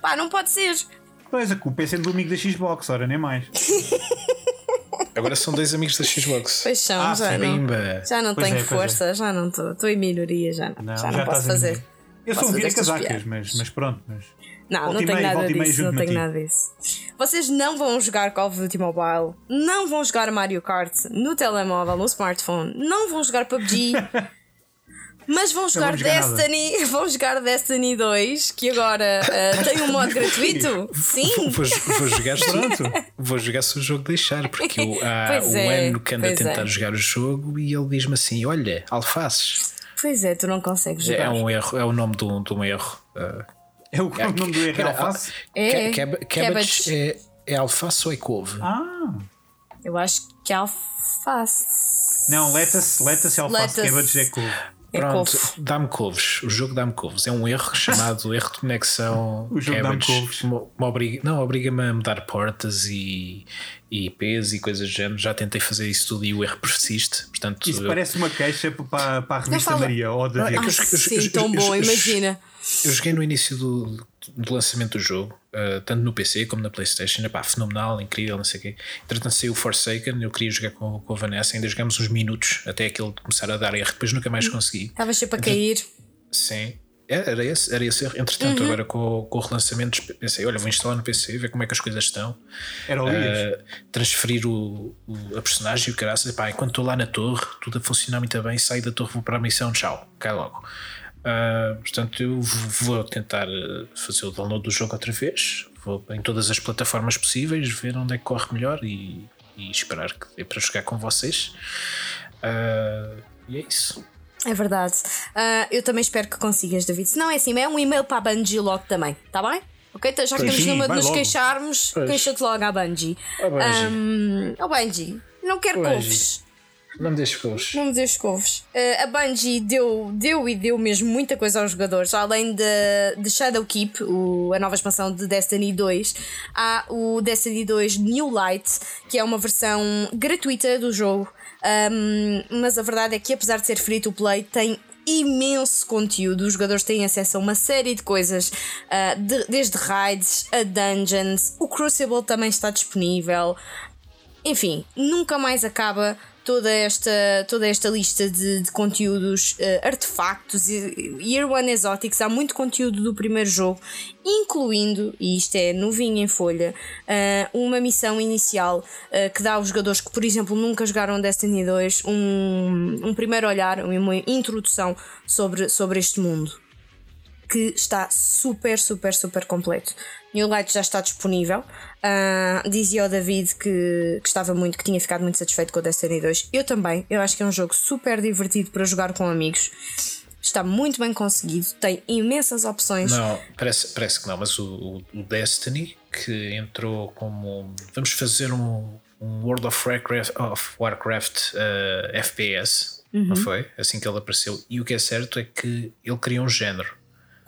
Pá, não pode ser. Pois a culpa é sendo do amigo da Xbox, ora nem mais. Agora são dois amigos da Xbox. Pois são, Ah, já, não, já não Pois tenho é, pois é. força, já não estou. Estou em minoria, já não, já não posso estás a fazer. Eu Posso sou um piadas. mas, mas pronto. Mas... Não, não tenho nada disso, não tenho nada disso. Vocês não vão jogar Call of Duty Mobile, não vão jogar Mario Kart no telemóvel, no smartphone, não vão jogar PUBG, mas vão jogar jogar nada. Destiny, vão jogar Destiny 2, que agora ah, tem um modo gratuito. Sim, Vou, vou jogar se, Pronto. vou jogar se o jogo deixar, porque eu, há um é, ano que ando a tentar é. jogar o jogo e ele diz-me assim: Olha, alfaces. pois é, tu não consegues jogar. É um erro, é o nome de um, de um erro. Ah, É o nome do erro é alface? É, cab- cabbage. É, é alface ou é couve? Ah, Eu acho que é alface. não, lettuce, lettuce e alface, Lettuce. cabbage é couve. É Pronto, couve. dá-me couves. O jogo dá-me couves. É um erro chamado erro de conexão. O jogo dá-me couves. Obriga- não, obriga-me a mudar portas e, e IPs e coisas do género. Já tentei fazer isso tudo e o erro persiste. Portanto, Isso eu, parece uma queixa para, para a revista Maria ou Não, é David. que Ah, eu- eu- sim, eu- tão eu- bom, eu- imagina. Eu joguei no início do, do lançamento do jogo, uh, tanto no PC como na PlayStation. Epá, fenomenal, incrível, não sei o quê. Entretanto, saiu o Forsaken. Eu queria jogar com, com a Vanessa. Ainda jogámos uns minutos até aquele começar a dar erro. Depois nunca mais consegui. Estavas sempre a cair. Sim. É, Era esse, era esse erro. Entretanto, agora com, com o relançamento, pensei: olha, vou instalar no PC, ver como é que as coisas estão. Era o. Uh, transferir o, o- a personagem e o caraças. Epá, enquanto estou lá na torre, tudo a funcionar muito bem, saio da torre, vou para a missão, tchau, cai logo. Uh, portanto, eu vou tentar uh, fazer o download do jogo outra vez, vou em todas as plataformas possíveis, ver onde é que corre melhor e, e esperar que dê para jogar com vocês. Uh, e é isso. É verdade. Ah, eu também espero que consigas, David. Se não é assim, é um e-mail para a Bungie logo também, tá bem? Ok? Então, Já que estamos numa de nos logo. queixarmos, queixa-te logo à Bungie. Ó, Bungie. Ó Bungie, não quero couves. Não me deixes couves. Não me deixes couves. Ah, a Bungie deu, deu e deu mesmo muita coisa aos jogadores. Além de, de Shadowkeep, o, a nova expansão de Destiny 2, há o Destiny 2 New Light, que é uma versão gratuita do jogo. Ahm, mas a verdade é que, apesar de ser free to play, tem imenso conteúdo. Os jogadores têm acesso a uma série de coisas, ah, de- desde raids a dungeons. O Crucible também está disponível. Enfim, nunca mais acaba toda esta, toda esta lista de, de conteúdos, eh, artefactos e Year One Exotics. Há muito conteúdo do primeiro jogo, incluindo, e isto é novinho em folha, eh, uma missão inicial eh, que dá aos jogadores que, por exemplo, nunca jogaram Destiny 2 um, um primeiro olhar, uma introdução sobre, sobre este mundo que está super, super, super completo. New Light já está disponível. Ah, dizia o David que, que estava muito, que tinha ficado muito satisfeito com o Destiny 2. Eu também. Eu acho que é um jogo super divertido para jogar com amigos. Está muito bem conseguido, tem imensas opções. Não, parece, parece que não, mas o, o- Destiny, que entrou como. Vamos fazer um, um World of Warcraft, of Warcraft eh, FPS. não foi? Assim que ele apareceu. E o que é certo é que ele criou um género.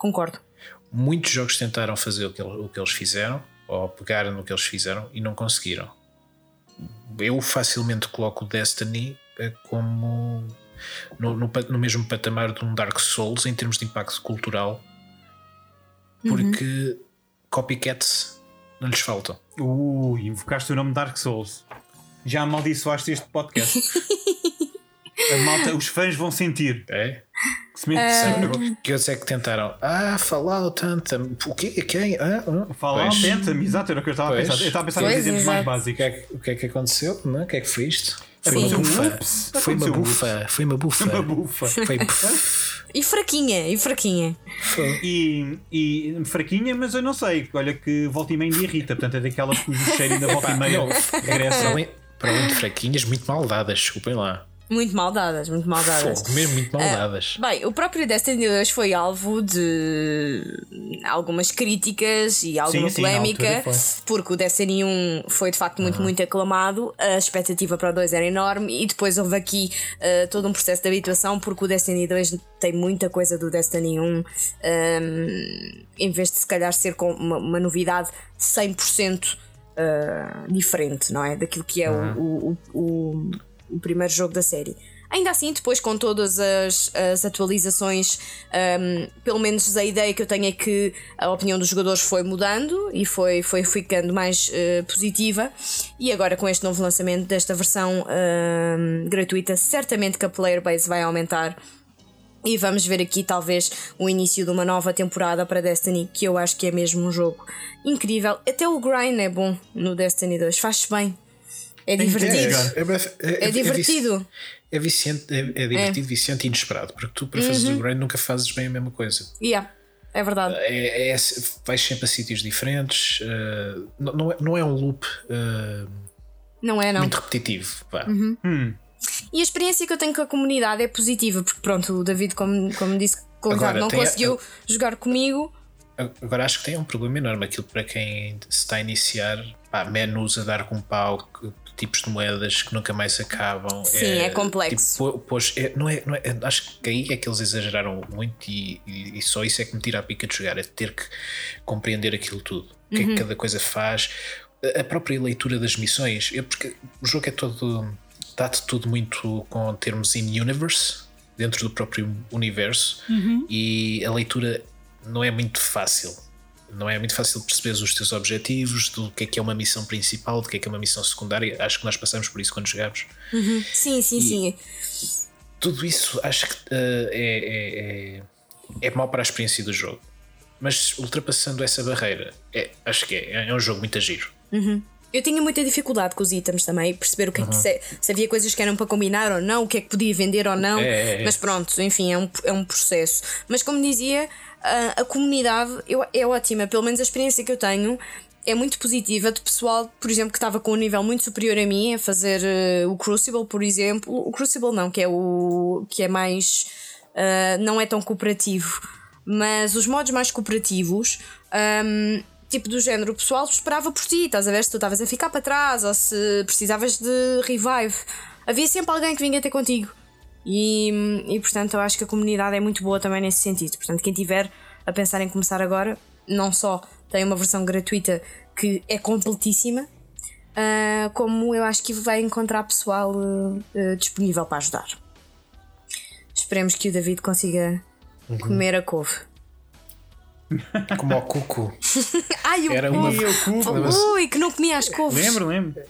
Concordo. Muitos jogos tentaram fazer o que, o que eles fizeram, ou pegar no que eles fizeram, e não conseguiram. Eu facilmente coloco o Destiny eh, como no, no no mesmo patamar de um Dark Souls em termos de impacto cultural, porque copycats não lhes faltam. Uh, invocaste o nome Dark Souls. Já amaldiçoaste este podcast. A malta, os fãs vão sentir. É? Se me- se- Que outros é que tentaram? Ah, Fallout, Anthem. O quê? Quem? Ah, ah. Fala Pois. Anthem, exato, era o que eu estava a pensar. Eu estava a pensar Pois, em exemplos mais. O básicos. que, é que, o que é que aconteceu? Não? é? O que é que foi isto? Foi uma bufa. Foi uma um bufa. Foi uma bufa. Uma bufa. Foi. E fraquinha, e fraquinha. Foi. E, e fraquinha, mas eu não sei. Olha que volta e meia me irrita. Portanto, é daquelas cujo cheiro ainda volta e meia regressa. para além de fraquinhas, muito mal dadas, desculpem lá. Muito mal dadas, muito mal dadas. Fogo, mesmo muito mal dadas. Bem, o próprio Destiny 2 foi alvo de algumas críticas e alguma Sim, sim, polémica, foi. porque o Destiny 1 foi de facto muito, muito aclamado, a expectativa para o 2 era enorme e depois houve aqui eh, todo um processo de habituação, porque o Destiny 2 tem muita coisa do Destiny 1, ehm, em vez de se calhar ser com uma, uma novidade 100% eh, diferente, não é? Daquilo que é o- o- o- o o primeiro jogo da série. Ainda assim, depois com todas as, as atualizações, hum, pelo menos a ideia que eu tenho é que a opinião dos jogadores foi mudando e foi, foi ficando mais eh, positiva. E agora com este novo lançamento desta versão hum, gratuita, certamente que a player base vai aumentar. E vamos ver aqui talvez o início de uma nova temporada para Destiny, que eu acho que é mesmo um jogo incrível. Até o grind é bom no Destiny 2, faz-se bem. É Tem que ter, divertido. jogar. É, É divertido. É, viciante, é, é divertido, viciante e inesperado, porque tu para fazeres o grind nunca fazes bem a mesma coisa. Yeah, é verdade. É, é, vais sempre a sítios diferentes, eh, não, não é, não é um loop eh, Não é, não. muito repetitivo. vá. E a experiência que eu tenho com a comunidade é positiva, porque pronto, o David, como, como disse, Agora, não tem a- conseguiu jogar comigo. Agora acho que tem um problema enorme aquilo para quem se está a iniciar, pá, menus a dar com pau, que- tipos de moedas que nunca mais acabam. Sim, é complexo. tipo, pois, é- não é, não é- acho que aí é que eles exageraram muito e, e- e só isso é que me tira a pica de jogar, é ter que compreender aquilo tudo. O que é que cada coisa faz, a- própria leitura das missões, é porque o jogo é todo. dá-te tudo muito com termos in universe, dentro do próprio universo, e a leitura não é muito fácil. Não é muito fácil perceber os teus objetivos, do que é que é uma missão principal, do que é que é uma missão secundária. Acho que nós passamos por isso quando jogamos. Sim, sim, sim. Tudo isso acho que eh, é, é, é, é mau para a experiência do jogo. Mas ultrapassando essa barreira, é, acho que é, é um jogo muito giro. Eu tinha muita dificuldade com os itens também, perceber o que é que se, se havia coisas que eram para combinar ou não, o que é que podia vender ou não. É, é, é. Mas pronto, enfim, é um, é um processo. Mas como dizia, a, a comunidade eu, é ótima, pelo menos a experiência que eu tenho. É muito positiva de pessoal, por exemplo, que estava com um nível muito superior a mim a fazer eh, o Crucible, por exemplo. O Crucible não, que é o que é mais ah, não é tão cooperativo. Mas os modos mais cooperativos, ahm, tipo do género, o pessoal esperava por ti, estás a ver se tu estavas a ficar para trás ou se precisavas de revive. Havia sempre alguém que vinha ter contigo. E, e portanto eu acho que a comunidade é muito boa também nesse sentido. Portanto, quem tiver a pensar em começar agora, não só tem uma versão gratuita que é completíssima, ah, como eu acho que vai encontrar pessoal ah, ah, disponível para ajudar. Esperemos que o David consiga comer a couve. Como ao cuco. Ai, o Era uma- eu culpo. Ui, que não comia as couves! Lembro, lembro.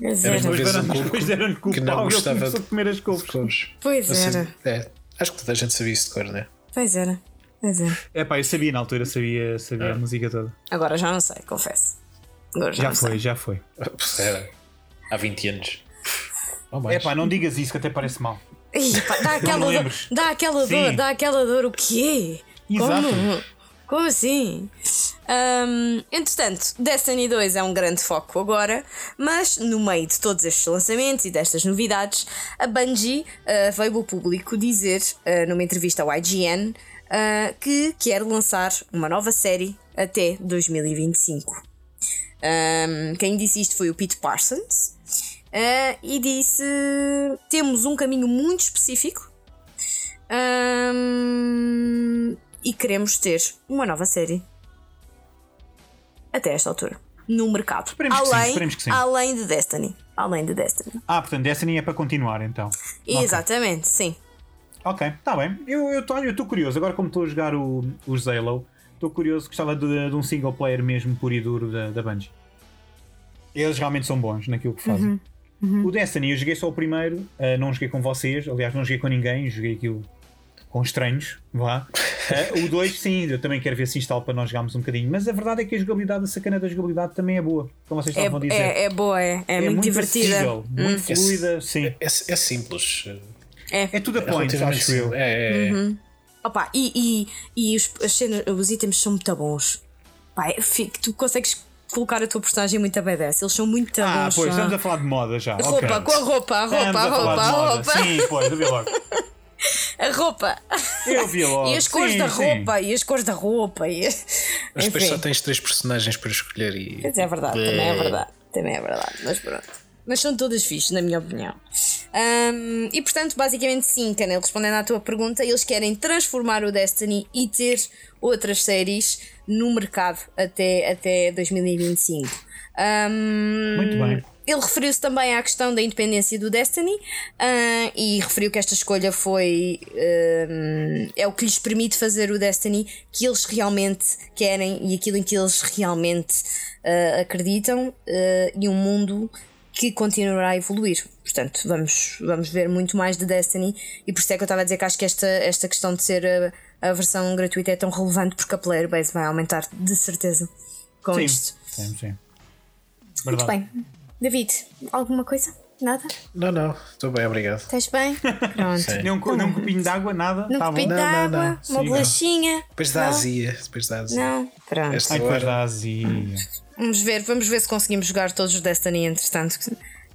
Pois Era uma vez Depois um deram- cuco deram-lhe com que o não pau e ele gostava começou a de- comer as couves. Couves. Pois Assim, era. é, acho que toda a gente sabia isso de cor, né? Pois era. Pois era. É pá, eu sabia na altura, sabia, sabia a música toda. Agora já não sei, confesso. Agora já, Já não foi, sei. já foi. Era. Há 20 anos. Mais. É pá, não digas isso que até parece mal. Ih, pá, dá aquela dor, dá aquela dor, Sim. dá aquela dor. O quê? Exato. Como? Como assim? Ahm, entretanto, Destiny 2 é um grande foco agora, mas no meio de todos estes lançamentos e destas novidades, a Bungie ah, veio ao público dizer, ah, numa entrevista ao IGN, ah, que quer lançar uma nova série até 2025. Um, quem disse isto foi o Pete Parsons, e disse: temos um caminho muito específico ahm, e queremos ter uma nova série até esta altura no mercado. Esperemos que sim, além, esperemos que sim. além de Destiny. Além de Destiny. Ah, portanto, Destiny é para continuar então. Exatamente, sim. Ok, está bem. Eu estou eu, curioso. Agora, como estou a jogar o, o Halo, estou curioso. Gostava de, de um single player mesmo puro e duro da, da Bungie. Eles realmente são bons naquilo que fazem. O Destiny, eu joguei só o primeiro, ah, não joguei com vocês. Aliás, não joguei com ninguém, joguei aquilo com estranhos. Vá. Ah, o 2, sim, eu também quero ver se instalo para nós jogarmos um bocadinho. Mas a verdade é que a jogabilidade, a sacana da jogabilidade também é boa. Como vocês É, estavam a dizer. é, é boa, é, é, muito, divertida. acessível, muito fluida, sim. É, é simples. É. É tudo a É point, acho eu. simples. É, é- Opa, e, e, e os, as cenas, os itens são muito bons. Pá, é fico- tu consegues colocar a tua personagem muito a badass. Eles são muito Ah, bons. pois, já. estamos a falar de moda já. Roupa, ok. com a roupa, a roupa, Estamos a a falar roupa, de a moda. roupa. Sim, pois, eu vi logo. A roupa. Eu vi logo. E as cores sim, da sim. roupa, e as cores da roupa. E... Mas depois só tens três personagens para escolher e. Mas é verdade, também é verdade. Também é verdade, mas pronto. Mas são todas fixes, na minha opinião. Ahm, e portanto, basicamente, sim, Canel, respondendo à tua pergunta, eles querem transformar o Destiny e ter outras séries no mercado até, até 2025. Ahm, Muito bem. Ele referiu-se também à questão da independência do Destiny ah, e referiu que esta escolha foi ah, é o que lhes permite fazer o Destiny que eles realmente querem e aquilo em que eles realmente ah, acreditam e um mundo que continuará a evoluir. Portanto, vamos, vamos ver muito mais de Destiny e por isso é que eu estava a dizer que acho que esta, esta questão de ser a, a versão gratuita é tão relevante porque a player base vai aumentar de certeza com Sim, isto. sim, sim. Muito Verdade. bem. David, alguma coisa? Nada? Não, não, estou bem, obrigado. Estás bem? Pronto. Nem um, co- nem um copinho de água, nada? Num Tá copinho bom. de Não, não, água, não. uma Sim, não. bolachinha. Depois da Não? azia. Depois da azia. Não? Pronto. Esta Ai, depois hora. da azia. Vamos ver, vamos ver se conseguimos jogar todos os Destiny entretanto.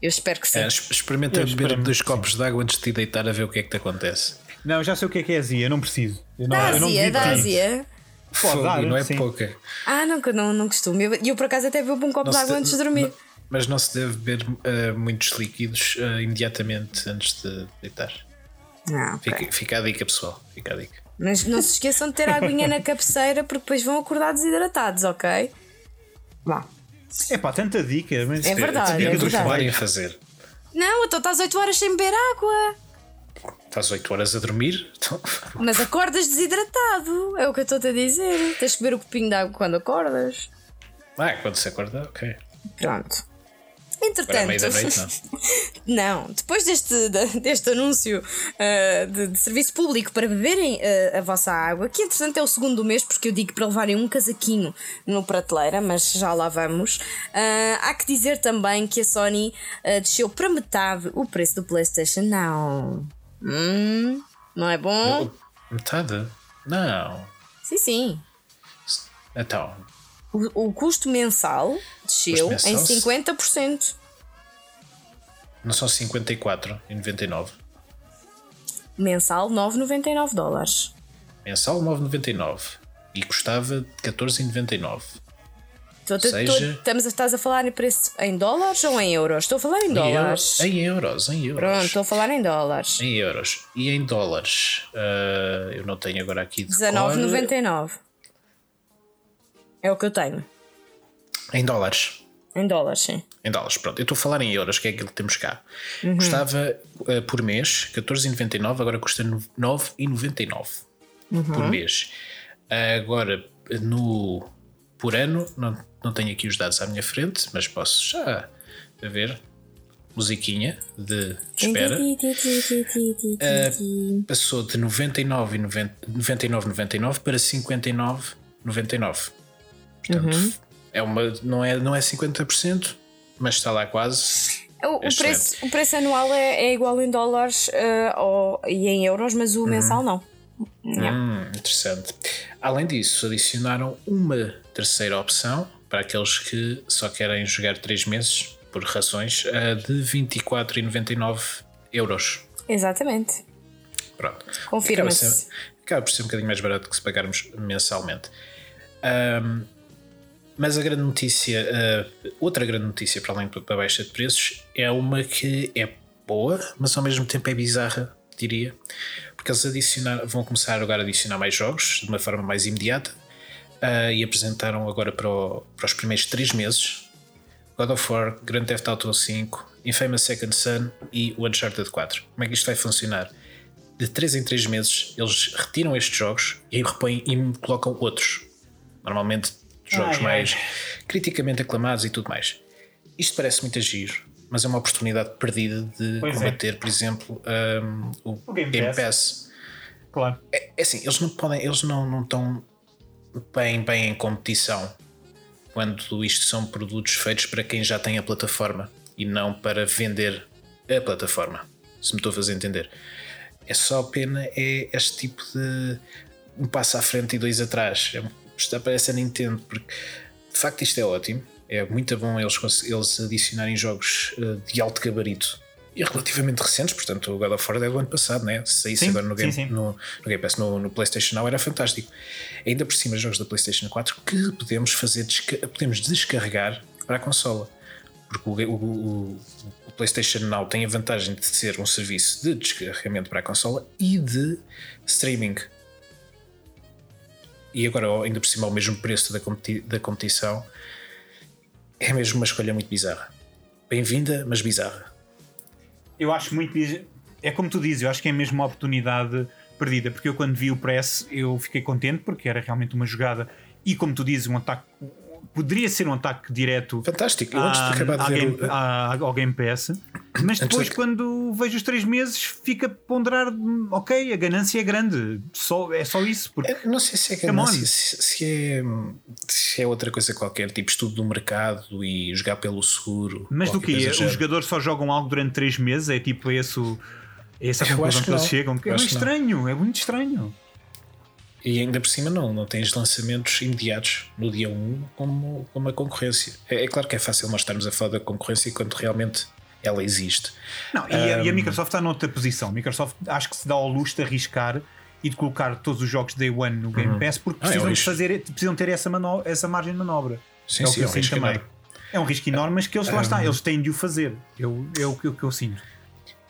Eu espero que sim. É, es- experimenta Eu beber esperemos dois copos de água antes de te deitar a ver o que é que te acontece. Não, já sei o que é que é azia, eu não preciso. Eu não, eu não azia, tanto. azia. Pode Fogo, dar, e não é sim. pouca. Ah, não, que eu não, não costumo. Eu, eu por acaso até bebo um copo Não de se água antes de dormir. não- Mas não se deve beber eh, muitos líquidos eh, imediatamente antes de deitar. Não, ok. Fica, fica a dica, pessoal. Fica a dica. Mas não se esqueçam de ter a aguinha na cabeceira porque depois vão acordar desidratados, ok? Vá. É pá, tanta dica. Mas É verdade, dica é dos verdade. Pais. fazer. Não, então estás 8 horas sem beber água. Estás 8 horas a dormir? Então, Mas acordas desidratado, é o que eu estou-te a dizer. Tens que beber o copinho de água quando acordas. Ah, quando se acorda, ok. Pronto. Entretanto, noite, não. não, depois deste, deste anúncio ah, de, de serviço público para beberem ah, a vossa água, que entretanto é o segundo do mês, porque eu digo para levarem um casaquinho no prateleira, mas já lá vamos. Ah, há que dizer também que a Sony desceu para metade o preço do PlayStation Now. Hum, não é bom? Metade? Não. Sim, sim. Então, O, o custo mensal desceu Custo em mensal? 50%. não são 54,99. Mensal 9,99 dólares. Mensal 9,99. E custava 14,99. Tô- tô- Seja- estamos estás a falar em preço em dólares ou em euros? Estou a falar em Em dólares. em euros, em euros. Pronto, estou a falar em dólares. Em euros. E em dólares? ah, eu não tenho agora aqui de cor. 19,99. É o que eu tenho. Em dólares. Em dólares, sim. Em dólares, pronto. Eu estou a falar em euros, que é aquilo que temos cá. Uhum. Custava ah, por mês 14,99, agora custa no- 9,99 Uhum. por mês. Ah, agora, no, por ano, não, não tenho aqui os dados à minha frente, mas posso já ver. Musiquinha de, de espera. Ah, passou de 99,99 99,99 para 59,99. Portanto, Uhum. é uma, não, é, não é 50%, mas está lá quase. O, o Excelente. preço, o preço anual é, é igual em dólares ah, ou- e em euros, mas o mensal não. Yeah. Hum, interessante. Além disso, adicionaram uma terceira opção para aqueles que só querem jogar 3 meses por rações a de 24,99 euros. Exatamente. Pronto. Confirma-se. Acaba, acaba por ser um bocadinho mais barato que se pagarmos mensalmente. Ahm, Mas a grande notícia, uh, outra grande notícia para além da baixa de preços, é uma que é boa, mas ao mesmo tempo é bizarra, diria, porque eles adicionar, vão começar agora a adicionar mais jogos de uma forma mais imediata uh, e apresentaram agora para, o, para os primeiros 3 meses God of War, Grand Theft Auto 5, Infamous Second Son e Uncharted 4. Como é que isto vai funcionar? De 3 em 3 meses eles retiram estes jogos e repõem e colocam outros. Normalmente jogos ai, mais ai. criticamente aclamados e tudo mais. Isto parece muito agir, mas é uma oportunidade perdida de pois é. combater, é. por exemplo, um, o, o, Game, Game Pass. Pass. Claro. É, é, assim, eles não podem, eles não, não estão bem, bem em competição quando isto são produtos feitos para quem já tem a plataforma e não para vender a plataforma. Se me estou a fazer entender. É só pena é este tipo de um passo à frente e dois atrás. É, está parece a Nintendo, porque de facto isto é ótimo. É muito bom eles, eles adicionarem jogos eh, de alto gabarito e relativamente recentes, portanto o God of War é do ano passado, né? se saísse sim, agora no Game, sim, sim. No, no Game Pass, no, no, PlayStation Now era fantástico. Ainda por cima, jogos da PlayStation 4 que podemos fazer podemos descarregar para a consola. Porque o, o, o, o, PlayStation Now tem a vantagem de ser um serviço de descarregamento para a consola e de streaming. E agora, ainda por cima, ao mesmo preço da, competi da competição, é mesmo uma escolha muito bizarra. Bem-vinda, mas bizarra eu acho muito. É como tu dizes, eu acho que é mesmo uma oportunidade perdida, porque eu quando vi o press eu fiquei contente porque era realmente uma jogada e como tu dizes, um ataque poderia ser um ataque direto Fantástico, antes de acabar de ver game, o... ao Game Pass, mas depois, de... quando vejo os três meses, fica a ponderar: ok, a ganância é grande, só, é só isso. Porque... Eu não sei se é ganância, se, se, é, se é outra coisa qualquer, tipo estudo do mercado e jogar pelo seguro. Mas do que? Os jogadores só jogam algo durante três meses? É tipo esse, essa conclusão que, que eles chegam? É muito estranho, é muito estranho. E ainda por cima não, não tens lançamentos imediatos no dia 1 como, como a concorrência. É, é, claro que é fácil nós estarmos a falar da concorrência quando realmente ela existe. Não, e, um, a, e a Microsoft está noutra posição. A Microsoft acho que se dá ao luxo de arriscar e de colocar todos os jogos Day One no Game uhum. Pass porque precisam, ah, é um fazer, precisam ter essa, essa margem de manobra. Sim, é sim, é um risco também. É um risco enorme, mas que eles lá está, eles têm de o fazer. Eu, é o que eu, eu sinto.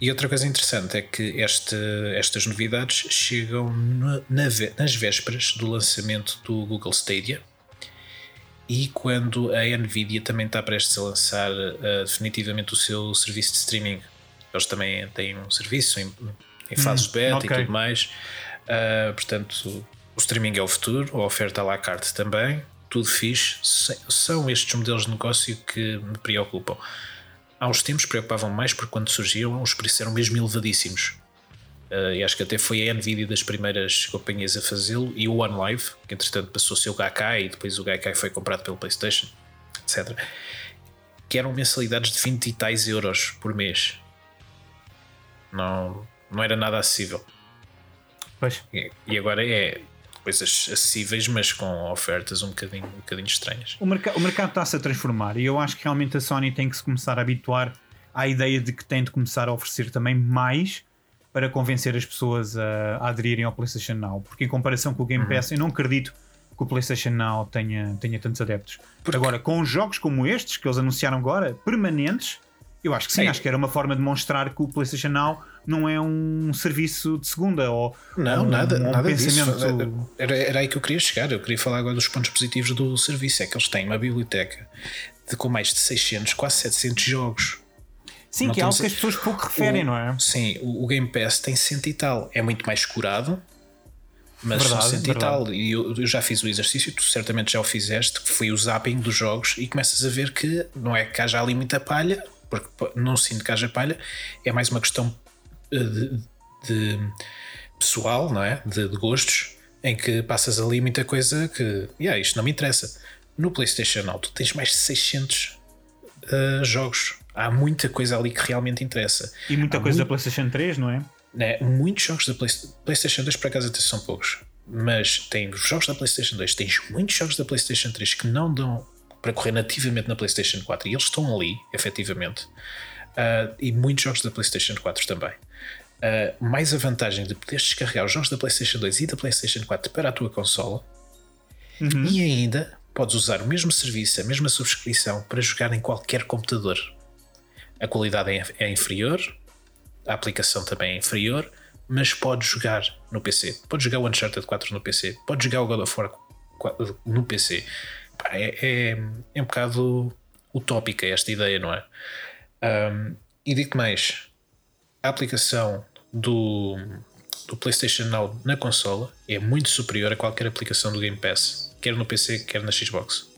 E outra coisa interessante é que este, estas novidades chegam na, na, nas vésperas do lançamento do Google Stadia e quando a Nvidia também está prestes a lançar uh, definitivamente o seu serviço de streaming. Eles também têm um serviço em, em fase hum, beta okay. e tudo mais. Uh, portanto, o streaming é o futuro, a oferta à la carte também, tudo fixe. São estes modelos de negócio que me preocupam há uns tempos preocupavam mais porque quando surgiram os preços eram mesmo elevadíssimos. Uh, e acho que até foi a Nvidia das primeiras companhias a fazê-lo e o OneLive, que entretanto passou-se o Gaikai e depois o Gaikai foi comprado pelo PlayStation, etc. Que eram mensalidades de 20 e tais euros por mês. Não, não era nada acessível. Pois. E, e agora é coisas acessíveis, mas com ofertas um bocadinho, um bocadinho estranhas. O, merc o mercado está-se a transformar e eu acho que realmente a Sony tem que se começar a habituar à ideia de que tem de começar a oferecer também mais para convencer as pessoas a, a aderirem ao PlayStation Now, porque em comparação com o Game uhum. Pass, uhum. eu não acredito que o PlayStation Now tenha, tenha tantos adeptos. Porque... Agora, com jogos como estes que eles anunciaram agora, permanentes, eu acho que sim, sim, acho que era uma forma de mostrar que o PlayStation Now não é um serviço de segunda ou não, um, nada, um nada pensamento. Disso. Era, era aí que eu queria chegar. Eu queria falar agora dos pontos positivos do serviço. É que eles têm uma biblioteca de, com mais de 600, quase 700 jogos. Sim, não que é algo que as pessoas pouco referem, o, não é? Sim, o, o, Game Pass tem cento e tal. É muito mais curado, mas verdade, cento e tal. E eu, eu, já fiz o exercício, tu certamente já o fizeste, que foi o zapping dos jogos e começas a ver que não é que haja ali muita palha, porque não sinto que haja palha, é mais uma questão de, de pessoal, não é? De, de, gostos, em que passas ali muita coisa que, yeah, isto não me interessa. No PlayStation Now, tu tens mais de 600 uh, jogos. Há muita coisa ali que realmente interessa. E muita Há coisa muito, da PlayStation 3, não é? Né, muitos jogos da Play, PlayStation 2, por acaso, até são poucos. Mas tem os jogos da PlayStation 2, tens muitos jogos da PlayStation 3 que não dão para correr nativamente na PlayStation 4 e eles estão ali, efetivamente. Uh, e muitos jogos da PlayStation 4 também. Uh, mais a vantagem de poderes descarregar os jogos da PlayStation 2 e da PlayStation 4 para a tua consola. Uhum. E ainda, podes usar o mesmo serviço, a mesma subscrição para jogar em qualquer computador. A qualidade é, é inferior, a aplicação também é inferior, mas podes jogar no PC. Podes jogar o Uncharted 4 no PC, podes jogar o God of War no PC. É, é, é um bocado utópica esta ideia, não é? Um, e digo mais: a aplicação do, do PlayStation Now na consola é muito superior a qualquer aplicação do Game Pass, quer no PC, quer na Xbox.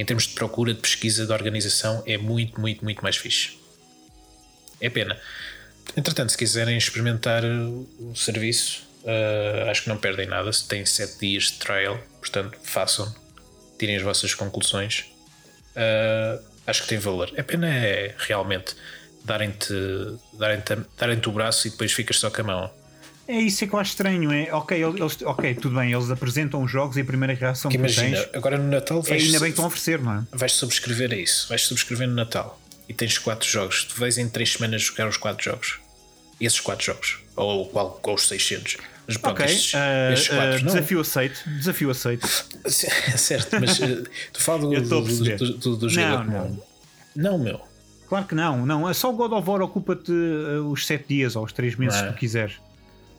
Em termos de procura, de pesquisa, de organização, é muito, muito, muito mais fixe. É pena. Entretanto, se quiserem experimentar o serviço, uh, acho que não perdem nada. Se têm 7 dias de trial, portanto, façam, tirem as vossas conclusões. Uh, acho que tem valor. É pena é realmente darem-te darem darem o braço e depois ficas só com a mão. É isso é que eu acho estranho. É, ok, eles, ok, tudo bem, eles apresentam os jogos e a primeira reação que, que imagina, tens. Agora no Natal vais. É ainda bem que estão a oferecer, não é? Vais subscrever a isso, vais subscrever no Natal e tens quatro jogos. Tu vais em três semanas jogar os quatro jogos. Esses quatro jogos. Ou, ou, ou os 600. Mas pronto, ok, estes, uh, estes quatro. Uh, desafio aceito. Desafio aceito. certo, mas uh, tu fala do, do, do, do, do jogo. Não, não. não, meu. Claro que não, não. É só o God of War ocupa-te uh, os 7 dias ou os 3 meses se tu quiseres.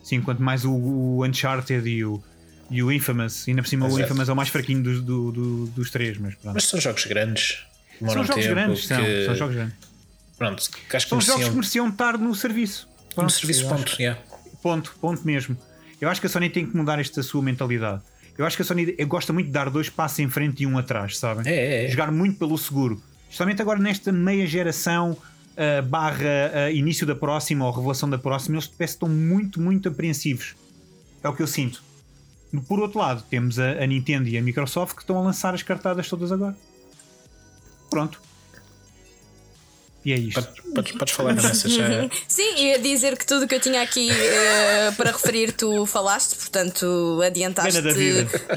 Sim, quanto mais o, o, Uncharted e o, e o Infamous. Ainda por cima Exato. o Infamous é o mais fraquinho do, do, do, dos três. Mas, pronto. mas são jogos grandes. São jogos grandes, que... são, são jogos grandes. Pronto, que acho são que jogos que mereciam estar no serviço. Pronto, no serviço, ponto. Yeah. Ponto, ponto mesmo. Eu acho que a Sony tem que mudar esta sua mentalidade. Eu acho que a Sony gosta muito de dar dois passos em frente e um atrás, sabem? É, é, é. Jogar muito pelo seguro. Justamente agora nesta meia geração uh, barra uh, início da próxima ou revelação da próxima, eles parece estão muito, muito apreensivos. É o que eu sinto. Por outro lado, temos a, a Nintendo e a Microsoft que estão a lançar as cartadas todas agora. Pronto. E é isto. Podes, podes, falar nessa já. Sim, ia dizer que tudo que eu tinha aqui uh, para referir tu falaste, portanto adiantaste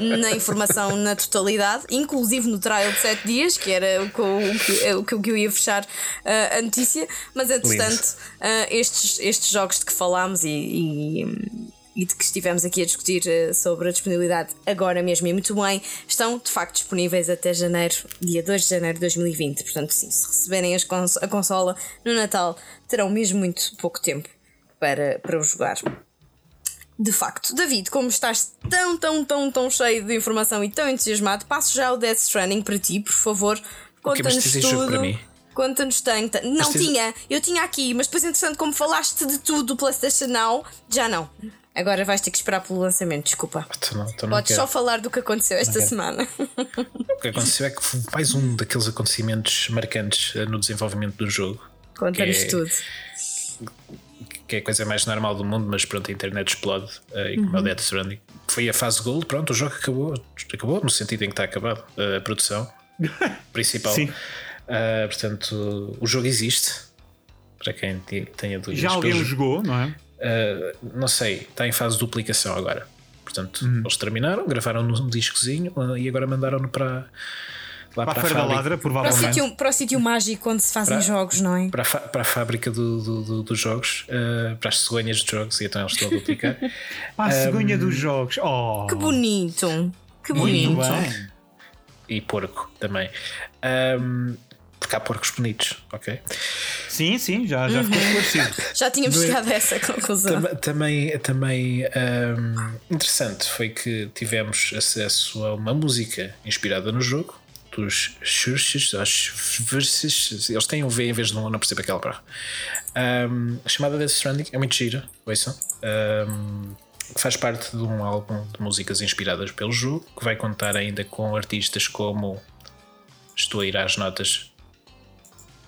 na informação na totalidade, inclusive no trial de 7 dias, que era o que, eu, o que eu ia fechar uh, a notícia, mas entretanto uh, estes, estes jogos de que falámos e, e e de que estivemos aqui a discutir eh, sobre a disponibilidade agora mesmo e muito bem, estão de facto disponíveis até janeiro, dia 2 de janeiro de 2020. Portanto, sim, se receberem cons a consola no Natal, terão mesmo muito pouco tempo para, para o jogar. De facto, David, como estás tão, tão, tão, tão cheio de informação e tão entusiasmado, passo já o Death Stranding para ti, por favor. Conta-nos tudo. Conta-nos tanto. Não tinha, eu tinha aqui, mas depois, entretanto, como falaste de tudo do PlayStation Now, já não. Agora vais ter que esperar pelo lançamento, desculpa. Tu não, tu não Podes quero. só falar do que aconteceu esta semana. O que aconteceu é que foi mais um daqueles acontecimentos marcantes eh, no desenvolvimento do jogo. Conta-nos é, tudo. Que é a coisa mais normal do mundo, mas pronto, a internet explode uh, e como uhum. é o Death Stranding. Foi a fase Gold, pronto, o jogo acabou. Acabou no sentido em que está acabado a produção principal. Sim. Uh, portanto, o jogo existe. Para quem tenha dúvidas. Já alguém o jogou, não é? Uh, não sei, está em fase de duplicação agora. Portanto, uhum. eles terminaram, gravaram num discozinho uh, e agora mandaram-no para. Lá para, para a Feira da Ladra, provavelmente. Para o sítio mágico onde se fazem para, jogos, não é? Para a, para a fábrica do, do, do, dos jogos, uh, para as cegonhas dos jogos, e então eles estão a duplicar. para a cegonha um, dos jogos, oh! Que bonito! Que bonito! E porco também. Um, porque há porcos bonitos, ok? Sim, sim, já, já ficou esclarecido. já tínhamos chegado a essa conclusão. Também, também um, interessante foi que tivemos acesso a uma música inspirada no jogo dos Churches, eles têm um V em vez de um, não percebo aquela palavra. Um, a chamada Death Stranding é muito gira, ouçam. Um, faz parte de um álbum de músicas inspiradas pelo jogo, que vai contar ainda com artistas como. Estou a ir às notas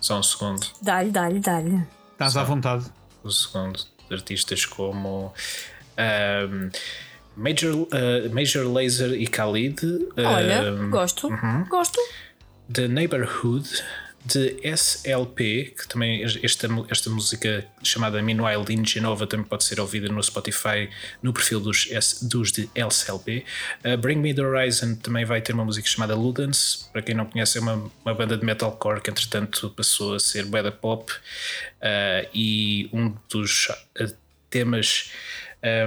só um segundo. Dá-lhe, dá-lhe, dá-lhe. Estás à vontade. Um segundo. Artistas como. Um, Major, uh, Major Laser e Khalid. Olha, um, gosto. Uh -huh. Gosto. The Neighborhood de SLP, que também esta, esta música chamada Meanwhile in Genova também pode ser ouvida no Spotify no perfil dos, dos de SLP. Uh, Bring Me the Horizon também vai ter uma música chamada Ludens, para quem não conhece, é uma, uma banda de metalcore que entretanto passou a ser banda pop uh, e um dos uh, temas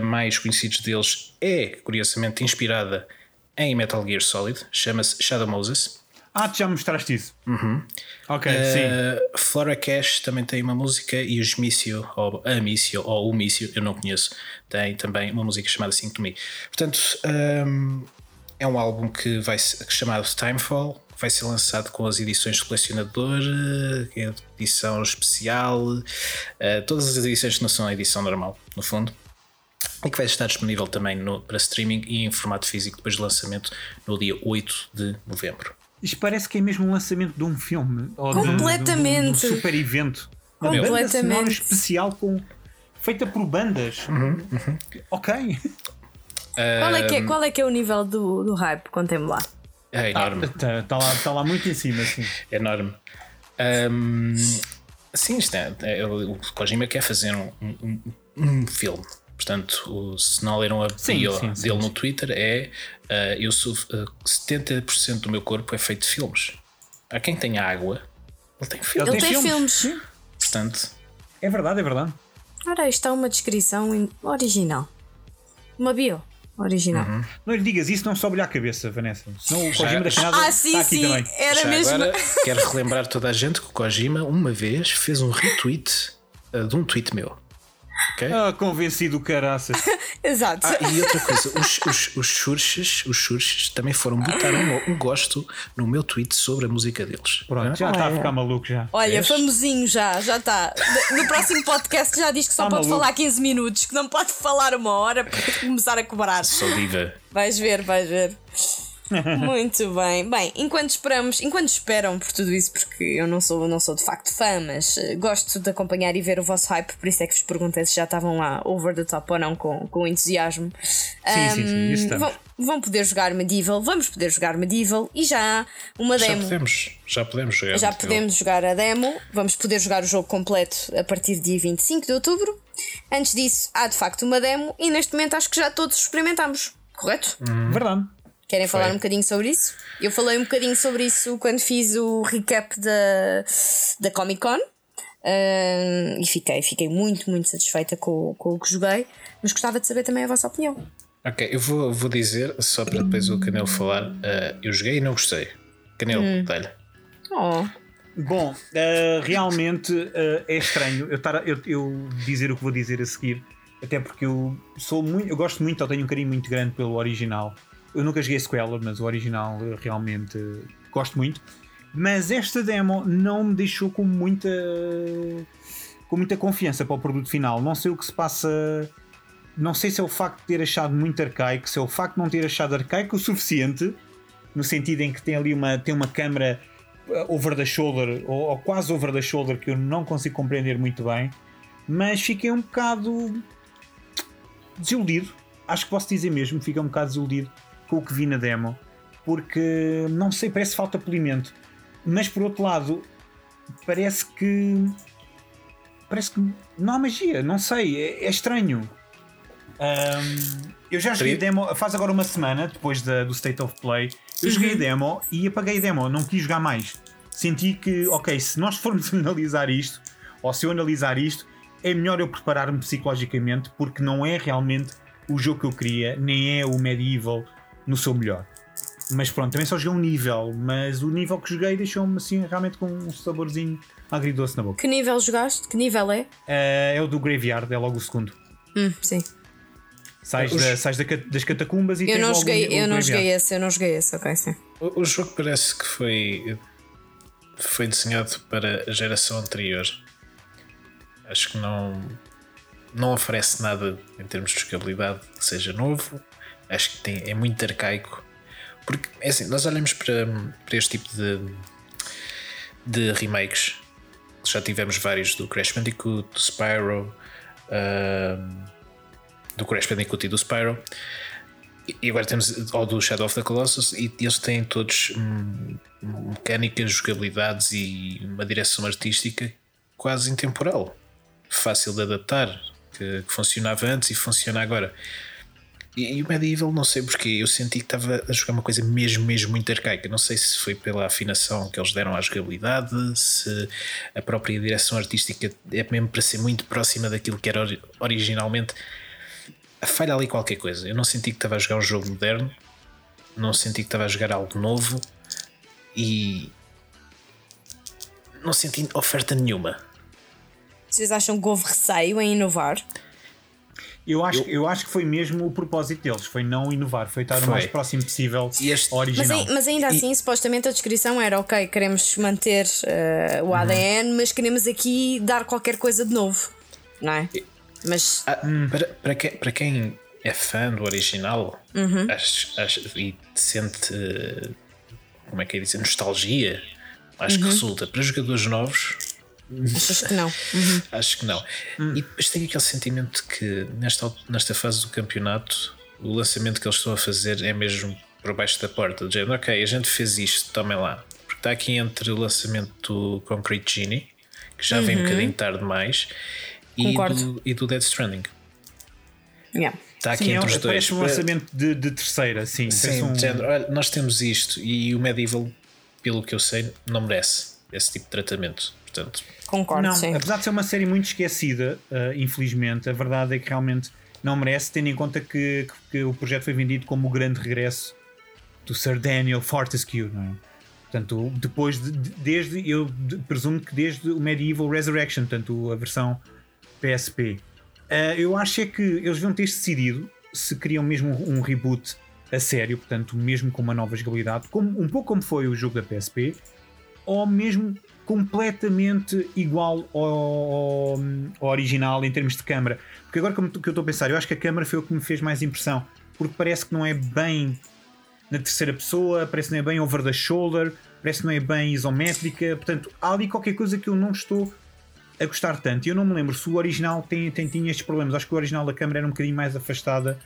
mais conhecidos deles é, curiosamente, inspirada em Metal Gear Solid, chama-se Shadow Moses. Ah, tu já me mostraste isso. Ok, sim. Uh, Flora Cash também tem uma música e os Missio, ou a Missio, ou o Missio, eu não conheço, tem também uma música chamada Sing to Me. Portanto, um, é um álbum que vai ser chamado Timefall, vai ser lançado com as edições de colecionador, eh, edição especial, uh, todas as edições que não são a edição normal, no fundo. E que vai estar disponível também no, para streaming e em formato físico depois do lançamento no dia 8 de novembro. Isto parece que é mesmo um lançamento de um filme. Ou de- Completamente. De, um- de um super evento. Uma banda sonora Completamente. especial com, feita por bandas. Ok. Qual é, que é, qual é que é o nível do, do hype? Contem-me lá. É enorme. Está tá lá, tá lá muito em cima, sim. enorme. Ahm, sim, isto é, é, o Kojima quer fazer um, um- um filme. Portanto, o, se não leram a Sim, bio sim, sim, dele sim. no Twitter, é ah, eu sou ah, 70% do meu corpo é feito de filmes. Há quem tenha água, ele tem filmes. Ele tem filmes. Sim. Portanto, É verdade, é verdade. Ora, isto é uma descrição in- original. Uma bio original. Não lhe digas isso, não sobe-lhe à cabeça, Vanessa. Senão o Kojima da Canada Ah, sim, está aqui sim. também. Era já mesmo. agora quero relembrar toda a gente que o Kojima uma vez fez um retweet ah, de um tweet meu. Ok? Ah, convencido, caraças. Exato. Ah, e outra coisa, os, os, os churches, os churches também foram botar um, um gosto no meu tweet sobre a música deles. Pronto, já está a ficar maluco já. Olha, Vês? famosinho já, já está. No próximo podcast já diz que só Tá pode maluco. falar 15 minutos, que não pode falar uma hora para começar a cobrar. Sou diva. Vais ver, vais ver. Muito bem. Bem, enquanto esperamos, enquanto esperam por tudo isso, porque eu não sou, não sou de facto fã, mas eh, gosto de acompanhar e ver o vosso hype, por isso é que vos perguntei se já estavam lá over the top ou não com, com entusiasmo. Sim, sim, sim, isso vão, vão poder jogar Medieval, vamos poder jogar Medieval e já há uma Já demo. podemos, já podemos jogar. Já podemos jogar a demo, vamos poder jogar o jogo completo a partir de dia 25 de outubro. Antes disso, há de facto uma demo e neste momento acho que já todos experimentamos, correto? Verdade. Querem falar um bocadinho sobre isso? Eu falei um bocadinho sobre isso quando fiz o recap da, da Comic Con Ahn, e fiquei, fiquei muito, muito satisfeita com, com o que joguei, mas gostava de saber também a vossa opinião. Ok, eu vou, vou dizer, só para depois o Canelo falar, eh, eu joguei e não gostei. Canelo, Hum. dá-lhe. Oh, Bom, eh, realmente eh, é estranho eu, estar a- eu, eu dizer o que vou dizer a seguir, até porque eu sou muito, eu gosto muito, eu tenho um carinho muito grande pelo original. Eu nunca joguei sequela, mas o original eh, realmente eh, gosto muito. Mas esta demo não me deixou com muita com muita confiança para o produto final. Não sei o que se passa. Não sei se é o facto de ter achado muito arcaico, se é o facto de não ter achado arcaico o suficiente, no sentido em que tem ali uma, tem uma câmera uh, over the shoulder, ou, ou quase over the shoulder, que eu não consigo compreender muito bem, mas fiquei um bocado desiludido. Acho que posso dizer mesmo, fiquei um bocado desiludido com o que vi na demo, porque não sei, parece falta polimento. Mas por outro lado, parece que. Parece que não há magia, não sei, é, é estranho. Ahm, eu já joguei a demo, faz agora uma semana depois da- do State of Play. Eu joguei a demo e apaguei a demo, não quis jogar mais. Senti que, ok, se nós formos analisar isto, ou se eu analisar isto, é melhor eu preparar-me psicologicamente, porque não é realmente o jogo que eu queria, nem é o Medieval no seu melhor. Mas pronto, também só joguei um nível, mas o nível que joguei deixou-me assim realmente com um saborzinho agridoce na boca. que nível jogaste? Que nível é? Eh, é o do Graveyard, é logo o segundo. Hum, sim. Sais, Os- da- sais da das catacumbas e Eu tens não logo joguei, o, o eu não joguei esse, eu não joguei esse, ok, sim. O, o jogo parece que foi, foi desenhado para a geração anterior. Acho que não, não oferece nada em termos de jogabilidade que seja novo. Acho que tem, é muito arcaico. Porque, é assim, nós olhamos para, para este tipo de, de remakes. Já tivemos vários do Crash Bandicoot, do Spyro, ahm, do Crash Bandicoot e do Spyro. E- agora temos ao do Shadow of the Colossus e eles têm todos hum, mecânicas, jogabilidades e uma direção artística quase intemporal, fácil de adaptar, que, que funcionava antes e funciona agora. E, e o Medieval, não sei porquê, eu senti que estava a jogar uma coisa mesmo, mesmo muito arcaica. Não sei se foi pela afinação que eles deram à jogabilidade, se a própria direção artística é mesmo para ser muito próxima daquilo que era ori- originalmente falha ali qualquer coisa. Eu não senti que estava a jogar um jogo moderno, não senti que estava a jogar algo novo e não senti oferta nenhuma. Vocês acham que houve receio em inovar? Eu acho, eu... acho que foi mesmo o propósito deles, foi não inovar, foi estar Foi. o mais próximo possível este- ao Mas, original. ai- mas ainda assim, supostamente a descrição era ok, queremos manter eh, o ADN, mas queremos aqui dar qualquer coisa de novo, não é? Mas Ah, para, para, quem, para quem é fã do original acho- acho- e sente como é que é dizer, nostalgia, acho que resulta. Para jogadores novos, achas que não? acho que não. E depois tem aquele sentimento que nesta, nesta fase do campeonato o lançamento que eles estão a fazer é mesmo por baixo da porta, do género, ok, a gente fez isto, tomem lá. Porque está aqui entre o lançamento do Concrete Genie, que já vem um bocadinho tarde demais, e do, e do Dead Stranding. Yeah. Está aqui Sim, é, entre os um- dois. parece um lançamento de, de terceira, sim. Sim, um- género, olha, nós temos isto e o Medieval, pelo que eu sei, não merece esse tipo de tratamento. Portanto, Concordo, Não, sim. apesar de ser uma série muito esquecida, uh, infelizmente, a verdade é que realmente não merece, tendo em conta que, que o projeto foi vendido como o grande regresso do Sir Daniel Fortescue, não é? Portanto, depois de, de- desde, eu de- presumo que desde o Medieval Resurrection, portanto, a versão PSP. Uh, eu acho é que eles deviam ter decidido se queriam mesmo um, um reboot a sério, portanto, mesmo com uma nova jogabilidade, como, um pouco como foi o jogo da PSP, ou mesmo completamente igual ao, ao- ao original em termos de câmara. Porque agora que eu estou a pensar, eu acho que a câmara foi o que me fez mais impressão, porque parece que não é bem na terceira pessoa, parece que não é bem over the shoulder, parece que não é bem isométrica, portanto há ali qualquer coisa que eu não estou a gostar tanto. Eu não me lembro se o original tem, tem, tinha estes problemas. Acho que o original da câmara era um bocadinho mais afastada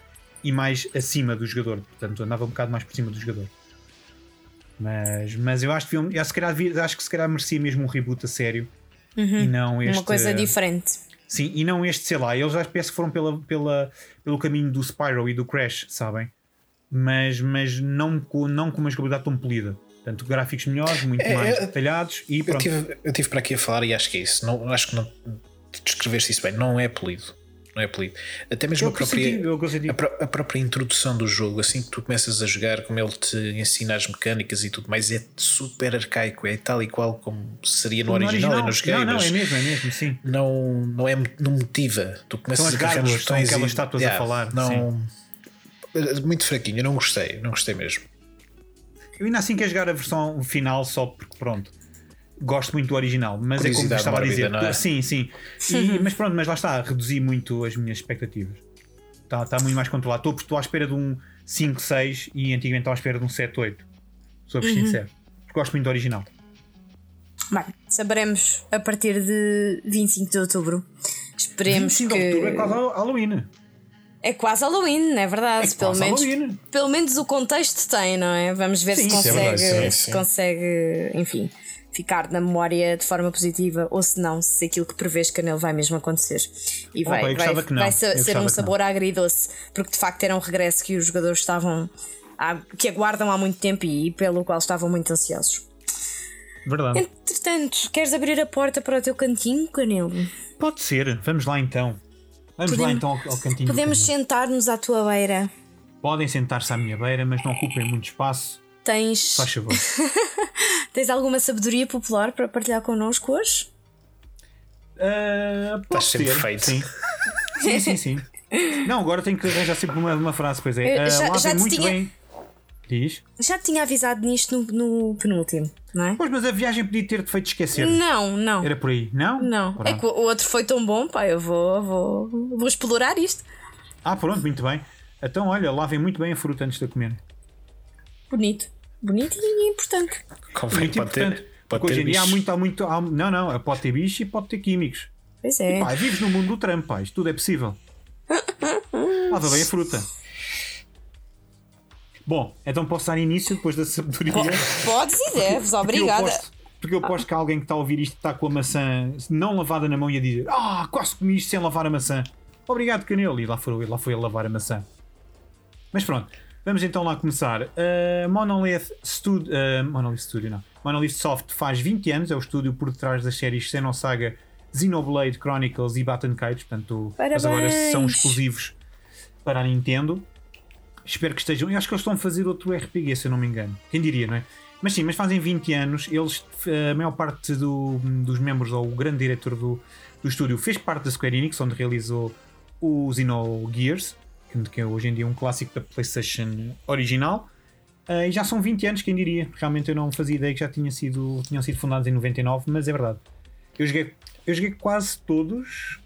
e mais acima do jogador, portanto andava um bocado mais por cima do jogador. Mas, mas eu acho que, eu se calhar acho que se calhar merecia mesmo um reboot a sério e não este. Uma coisa diferente. Sim, e não este, sei lá, eles já parece que foram pela, pela, pelo caminho do Spyro e do Crash, sabem? Mas, mas não, com, não com uma jogabilidade tão polida. Portanto, gráficos melhores, muito É, mais é- detalhados e eu pronto. tive, eu tive para aqui a falar e acho que é isso. Não, acho que não descreveste isso bem. Não é polido. Não é polido. Até mesmo Eu a própria, eu consenti. a, a própria introdução do jogo, assim que tu começas a jogar, como ele te ensina as mecânicas e tudo mais, é super arcaico. É tal e qual como seria no, original, e não joguei, não, não, mas é mesmo, é mesmo, sim. não, não, é, não motiva. Tu começas as a carregar são botões aquelas e- estátuas a falar, Não, muito fraquinho, eu não gostei, não gostei mesmo. Eu ainda assim quero jogar a versão final só porque pronto. Gosto muito do original, mas é como estava a dizer. é? Sim, sim. E- mas pronto, mas lá está, reduzi muito as minhas expectativas. Está, está muito mais controlado. Estou, estou à espera de um 5, 6 e antigamente estava à espera de um 7, 8. Sou-vos Uhum. sincero. Gosto muito do original. Bem, saberemos a partir de 25 de outubro. Esperemos 25 que. de outubro é quase Halloween. É quase Halloween, não é verdade? É pelo, quase menos, Halloween. pelo menos o contexto tem, não é? Vamos ver Sim, se é consegue, verdade, sim, se sim. consegue, enfim, ficar na memória de forma positiva ou se não, se aquilo que prevês que nele vai mesmo acontecer. E vai, vai, vai ser, ser um sabor agridoce, porque de facto era um regresso que os jogadores estavam. a- que aguardam há muito tempo e pelo qual estavam muito ansiosos. Verdade. Entretanto, queres abrir a porta para o teu cantinho, Canelo? Pode ser. Vamos lá então. Vamos lá Podemos- então ao, ao cantinho. Podemos sentar-nos à tua beira. Podem sentar-se à minha beira, mas não ocupem muito espaço. Tens, Faz favor. tens alguma sabedoria popular para partilhar connosco hoje? Uh, pode sempre ser, feito. Sim. sim, sim, sim. Não, agora tenho que arranjar sempre uma, uma frase, pois é. Eu Uh, já- lá já muito tinha- bem. Diz. Já te tinha avisado nisto no, no penúltimo, não é? Pois, mas a viagem podia ter-te feito esquecer. Não, não. Era por aí, não? Não. É Pronto. que o outro foi tão bom, pá, eu vou, vou, vou explorar isto. Ah, pronto, muito bem. Então, olha, lavem muito bem a fruta antes de comer. Bonito. Bonito e importante. Convém, Muito pode ter, importante. pode Porque hoje ter em dia há muito, há muito. há- não, não, pode ter bicho e pode ter químicos. Pois é. Pá, vives no mundo do Trump, pá, isto tudo é possível. Lava bem a fruta. Bom, então posso dar início depois da sabedoria. Podes e deves, obrigada. Porque eu aposto que alguém que está a ouvir isto está com a maçã não lavada na mão e a dizer Ah, quase comi isto sem lavar a maçã. Obrigado, Canelo. E lá foi, lá foi a lavar a maçã. Mas pronto, vamos então lá começar. Uh, Monolith, Stud uh, Monolith Studio, não. Monolith Soft faz 20 anos, é o estúdio por detrás das séries Xenosaga, Xenoblade Chronicles e Batten Cage, portanto, mas agora são exclusivos para a Nintendo. espero que estejam. Eu acho que eles estão a fazer outro RPG, se eu não me engano. Quem diria, não é? Mas sim, mas fazem 20 anos. Eles, a maior parte do- dos membros, ou o grande diretor do, do estúdio, fez parte da Square Enix, onde realizou o Xenogears, que, que é hoje em dia um clássico da PlayStation original. Ah, e já são 20 anos, quem diria? Realmente eu não fazia ideia que já tinha sido, tinham sido fundados em 99, mas é verdade. Eu joguei, eu joguei quase todos.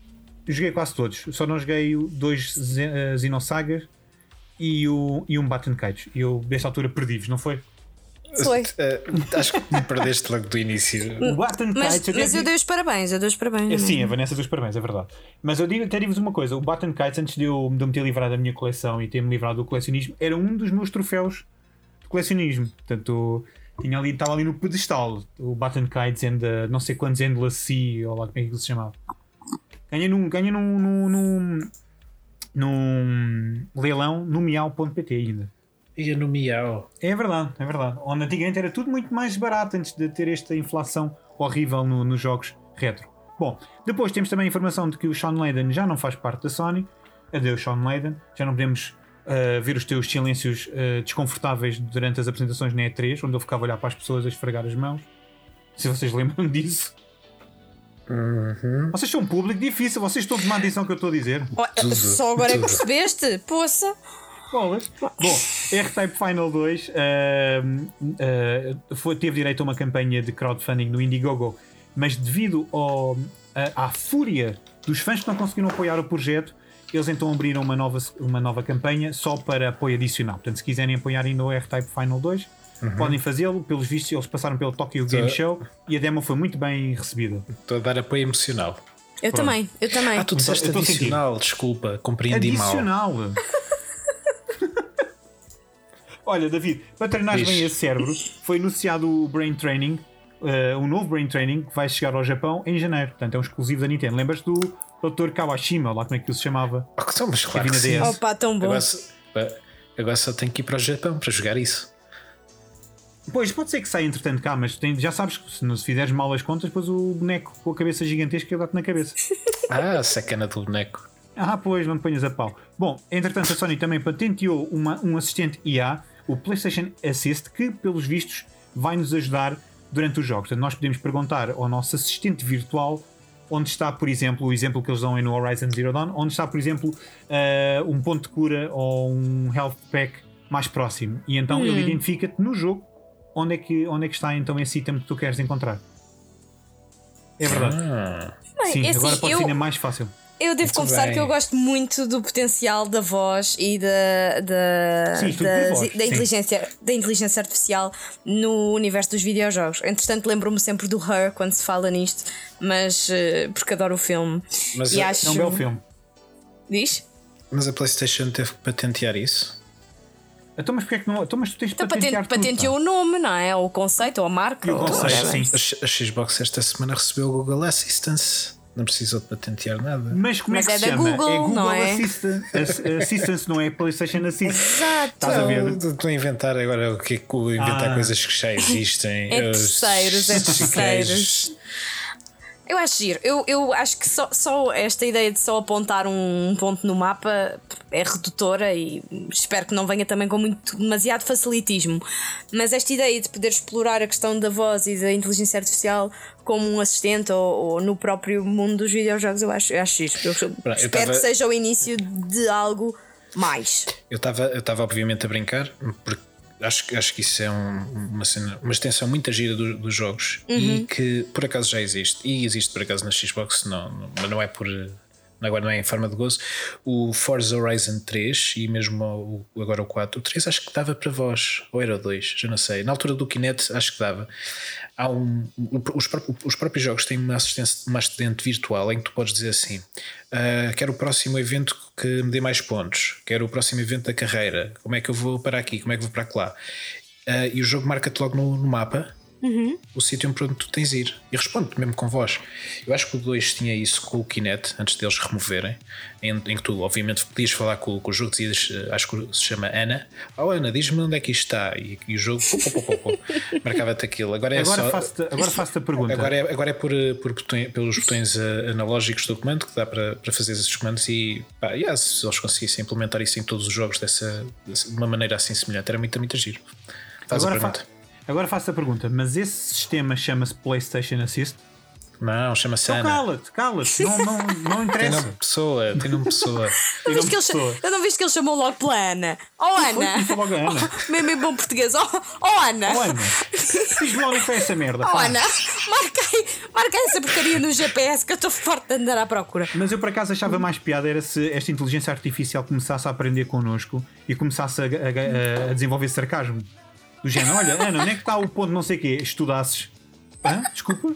Joguei quase todos. Só não joguei dois eh, Xenosagas e, o, e um Batten Cage. Eu, desta altura, perdi-vos, não foi? Foi. Eh, acho que me perdeste logo do início. Mas, Cage. mas eu dei os parabéns, eu dei os parabéns. É, sim, não a Vanessa dos parabéns, é verdade. Mas eu digo, até digo-vos uma coisa: o Batten Kites, antes de eu, de eu me ter livrado da minha coleção e ter-me livrado do colecionismo, era um dos meus troféus de colecionismo. Portanto, tinha ali, estava ali no pedestal o Batten Kites and the, não sei quantos Endless Sea, ou lá como é que ele se chamava. Ganhei num, ganhei num, num, num, num leilão no miau.pt ainda. Ia no Miau. É verdade, é verdade. Onde antigamente era tudo muito mais barato antes de ter esta inflação horrível no- nos jogos retro. Bom, depois temos também a informação de que o Sean Layden já não faz parte da Sony. Adeus, Sean Layden. Já não podemos uh, ver os teus silêncios uh, desconfortáveis durante as apresentações na E3, onde eu ficava a olhar para as pessoas a esfregar as mãos. Se vocês lembram disso. Vocês são um público difícil, vocês estão a tomar atenção ao que eu estou a dizer. Oh, só agora é que percebeste? Poça! Bolas. Bom, R-Type Final 2 ahm, ah, foi- teve direito a uma campanha de crowdfunding no Indiegogo, mas devido ao- a- à fúria dos fãs que não conseguiram apoiar o projeto, eles então abriram uma nova, uma nova campanha só para apoio adicional. Portanto, se quiserem apoiar ainda o R-Type Final 2, podem fazê-lo. Pelos vistos, eles passaram pelo Tokyo Game Tá. Show e a demo foi muito bem recebida. Estou a dar apoio emocional. Eu Pronto. também, eu também. Ah, tu disseste sentir. adicional, desculpa, compreendi mal. Adicional. Olha, David, para treinar bem esse cérebro, foi anunciado o Brain Training, eh, um novo Brain Training que vai chegar ao Japão em janeiro. Portanto, é um exclusivo da Nintendo. Lembras do Dr. Kawashima, lá como é que ele se chamava? Ah, mas claro que sim. Opa, tão bom. Agora, só- agora só tenho que ir para o Japão para jogar isso. Pois, pode ser que saia entretanto cá, mas tem- já sabes que se não se fizeres mal as contas, depois o boneco com a cabeça gigantesca dá-te na cabeça. Ah, sacana do boneco. Ah, pois, não te ponhas a pau. Bom, entretanto, a Sony também patenteou uma- um assistente IA, o PlayStation Assist, que, pelos vistos, vai nos ajudar durante os jogos. Portanto, nós podemos perguntar ao nosso assistente virtual onde está, por exemplo, o exemplo que eles dão aí no Horizon Zero Dawn, onde está, por exemplo, eh, um ponto de cura ou um health pack mais próximo. E então ele identifica-te no jogo onde é, que, onde é que está então esse item que tu queres encontrar. É verdade. Ah, Sim, é agora assim, pode eu- ser ainda mais fácil. Eu devo Muito confessar bem. que eu gosto muito do potencial da voz e da, da, Sim, da, voz, da sim. inteligência, da inteligência artificial no universo dos videojogos. Entretanto, lembro-me sempre do Her quando se fala nisto, mas eh, porque adoro o filme. Mas e é- acho. É um belo filme. Diz? mas a PlayStation teve que patentear isso. Então, mas porquê é que não. Então, mas tu tens Então, patentear patente, tudo, patenteou o nome, não é? Ou o conceito, ou a marca. E o ou conceito, sim. A, a Xbox esta semana recebeu o Google Assistance. Não precisou de patentear nada. Mas como Mas é que é se da chama? Google, é Google não é? Assistance, não é PlayStation Assist. Exato. Estás a ver? Não, Estou a inventar agora o que é que inventar Ah. coisas que já existem. É Os terceiros, é terceiros. Eu acho giro. Eu, eu acho que só, só esta ideia de só apontar um ponto no mapa é redutora e espero que não venha também com muito, demasiado facilitismo. Mas esta ideia de poder explorar a questão da voz e da inteligência artificial como um assistente ou, ou no próprio mundo dos videojogos, eu acho, eu acho giro. Eu espero tava- que seja o início de algo mais. Eu estava eu estava obviamente a brincar, porque acho, que- acho que isso é um- uma, cena, uma extensão muito gira do- dos jogos e que por acaso já existe. E existe por acaso na Xbox, não, não- mas não é por. Agora não é em forma de gozo. O Forza Horizon 3 e mesmo o, agora o 4. O 3 acho que dava para voz, ou era o 2, já não sei. Na altura do Kinect acho que dava. Há um, os, os próprios jogos têm uma, assistência, uma assistente virtual em que tu podes dizer assim: ah, quero o próximo evento que me dê mais pontos, quero o próximo evento da carreira, como é que eu vou para aqui, como é que vou para lá. Ah, e o jogo marca-te logo no, no mapa o sítio onde tu tens de ir. E responde mesmo com voz. Eu acho que o 2 tinha isso com o Kinect, antes deles removerem, em, em que tu, obviamente, podias falar com, com o jogo, dizias, eh, acho que se chama Ana. Oh, Ana, diz-me onde é que isto está. E, e o jogo pô, pô, pô, pô, pô, marcava-te aquilo. Agora é Agora só. faço-te agora faço a pergunta. Agora é, agora é por, por botões- pelos botões eh, analógicos do comando que dá para, para fazer esses comandos e pá, yeah, se eles conseguissem implementar isso em todos os jogos dessa, de uma maneira assim semelhante, era muito, muito giro. Faz agora, a fa- pergunta. Agora faço a pergunta, mas esse sistema chama-se PlayStation Assist? Não, chama-se Então Ana. cala-te, cala-te, não, não, não Tem interessa. nome de pessoa, tem nome de pessoa. Eu, não viste que ele cha- pessoa. eu não viste que ele chamou logo pela Ana. Oh Ana! logo a Ana. Oh, mesmo em bom português. Oh, oh Ana! Oh, Ana, onde é que foi essa merda. Oh pá. Ana! Marca aí essa porcaria no GPS que eu estou farto de andar à procura. Mas eu por acaso achava mais piada era se esta inteligência artificial começasse a aprender connosco e começasse a, a- a desenvolver sarcasmo. Do género, olha, Ana, onde é que está o ponto não sei o quê? Estudasses. Hã? Desculpa?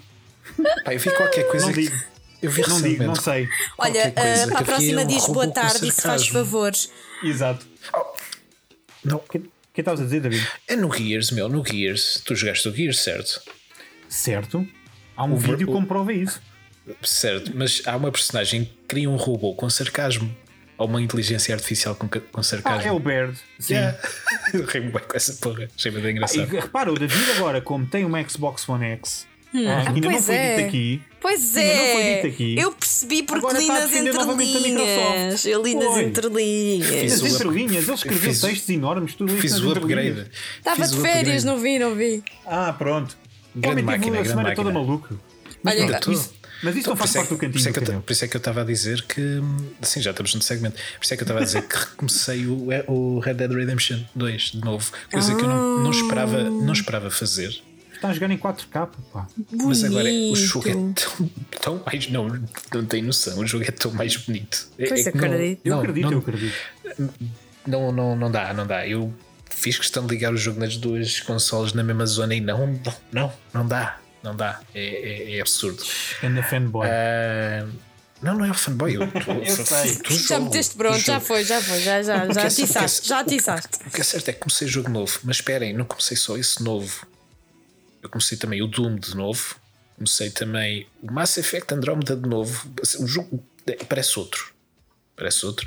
Pá, eu vi qualquer coisa. Não que- digo. Eu vi Não digo, não sei. Olha, ah, para a próxima um diz boa tarde e se faz favores. Exato. Não, O que, que estavas a dizer, David? é no Gears, meu, no Gears. Tu jogaste o Gears, certo? Certo. Há um O vídeo que o- comprova isso. Certo, mas há uma personagem que cria um robô com sarcasmo. Ou uma inteligência artificial com, com Ah, sarcasmo. é o Baird. Sim. Yeah. Eu ri-me bem com essa porra. Achei-me bem E engraçado. repara, o David agora, como tem uma Xbox One X, ah, que ainda não foi é. dito aqui, Pois Ainda não foi é, dito aqui. eu percebi porque Agora li nas entrelinhas. Eu li nas entrelinhas. Fiz as o up- entrelinhas, ele escreveu fiz- textos enormes, tu leste Fiz nas o upgrade. Estava de férias, upgrade. não vi, não vi. Ah, pronto. Grande homem máquina, a grande semana toda máquina. maluco. Olha, Mas, isso, mas isso não faz por parte do é que- por cantinho. isso é que eu do. Por isso é que eu estava a dizer que. Assim, já estamos no segmento. Por isso é que eu estava a dizer que recomecei o, o Red Dead Redemption 2 de novo. Coisa que eu não, não, esperava, não esperava fazer. Está a jogar em 4K, pá. Mas agora o jogo é Bonito. tão, tão mais. Não, não tem noção. O jogo é tão mais bonito. É- Pois é que não- acredito. Eu não, acredito, não, eu acredito. Não, não, não dá, não dá. Eu fiz questão de ligar o jogo nas duas consoles na mesma zona e não, não, não, não dá. Não dá. É, é- é absurdo. Anda fanboy. Ah, não, não é o fanboy. Eu, tu, Eu sei. tu Já meteste pronto, já foi, já foi, já, já, O que já é certo- atiçaste, o que é- já o que- atiçaste. O que é certo é que comecei jogo novo, mas esperem, não comecei só esse novo. Eu comecei também o Doom de novo, comecei também o Mass Effect Andromeda de novo. O jogo é, parece outro. Parece outro.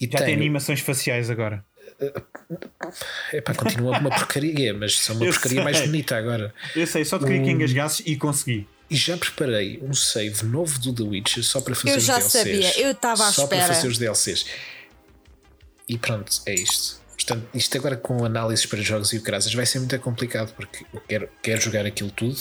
E Já tem tenho- animações faciais agora. Epá, continua uma porcaria, mas são uma Eu porcaria mais sei. bonita agora. Eu sei, só te queria que engasgasses e consegui. E já preparei um save novo do The Witcher só para fazer Eu os já DLCs. sabia, eu estava à Só espera. para fazer os DLCs. E pronto, é isto. Portanto, isto agora com análises para jogos e o graças vai ser muito complicado porque eu quero, quero jogar aquilo tudo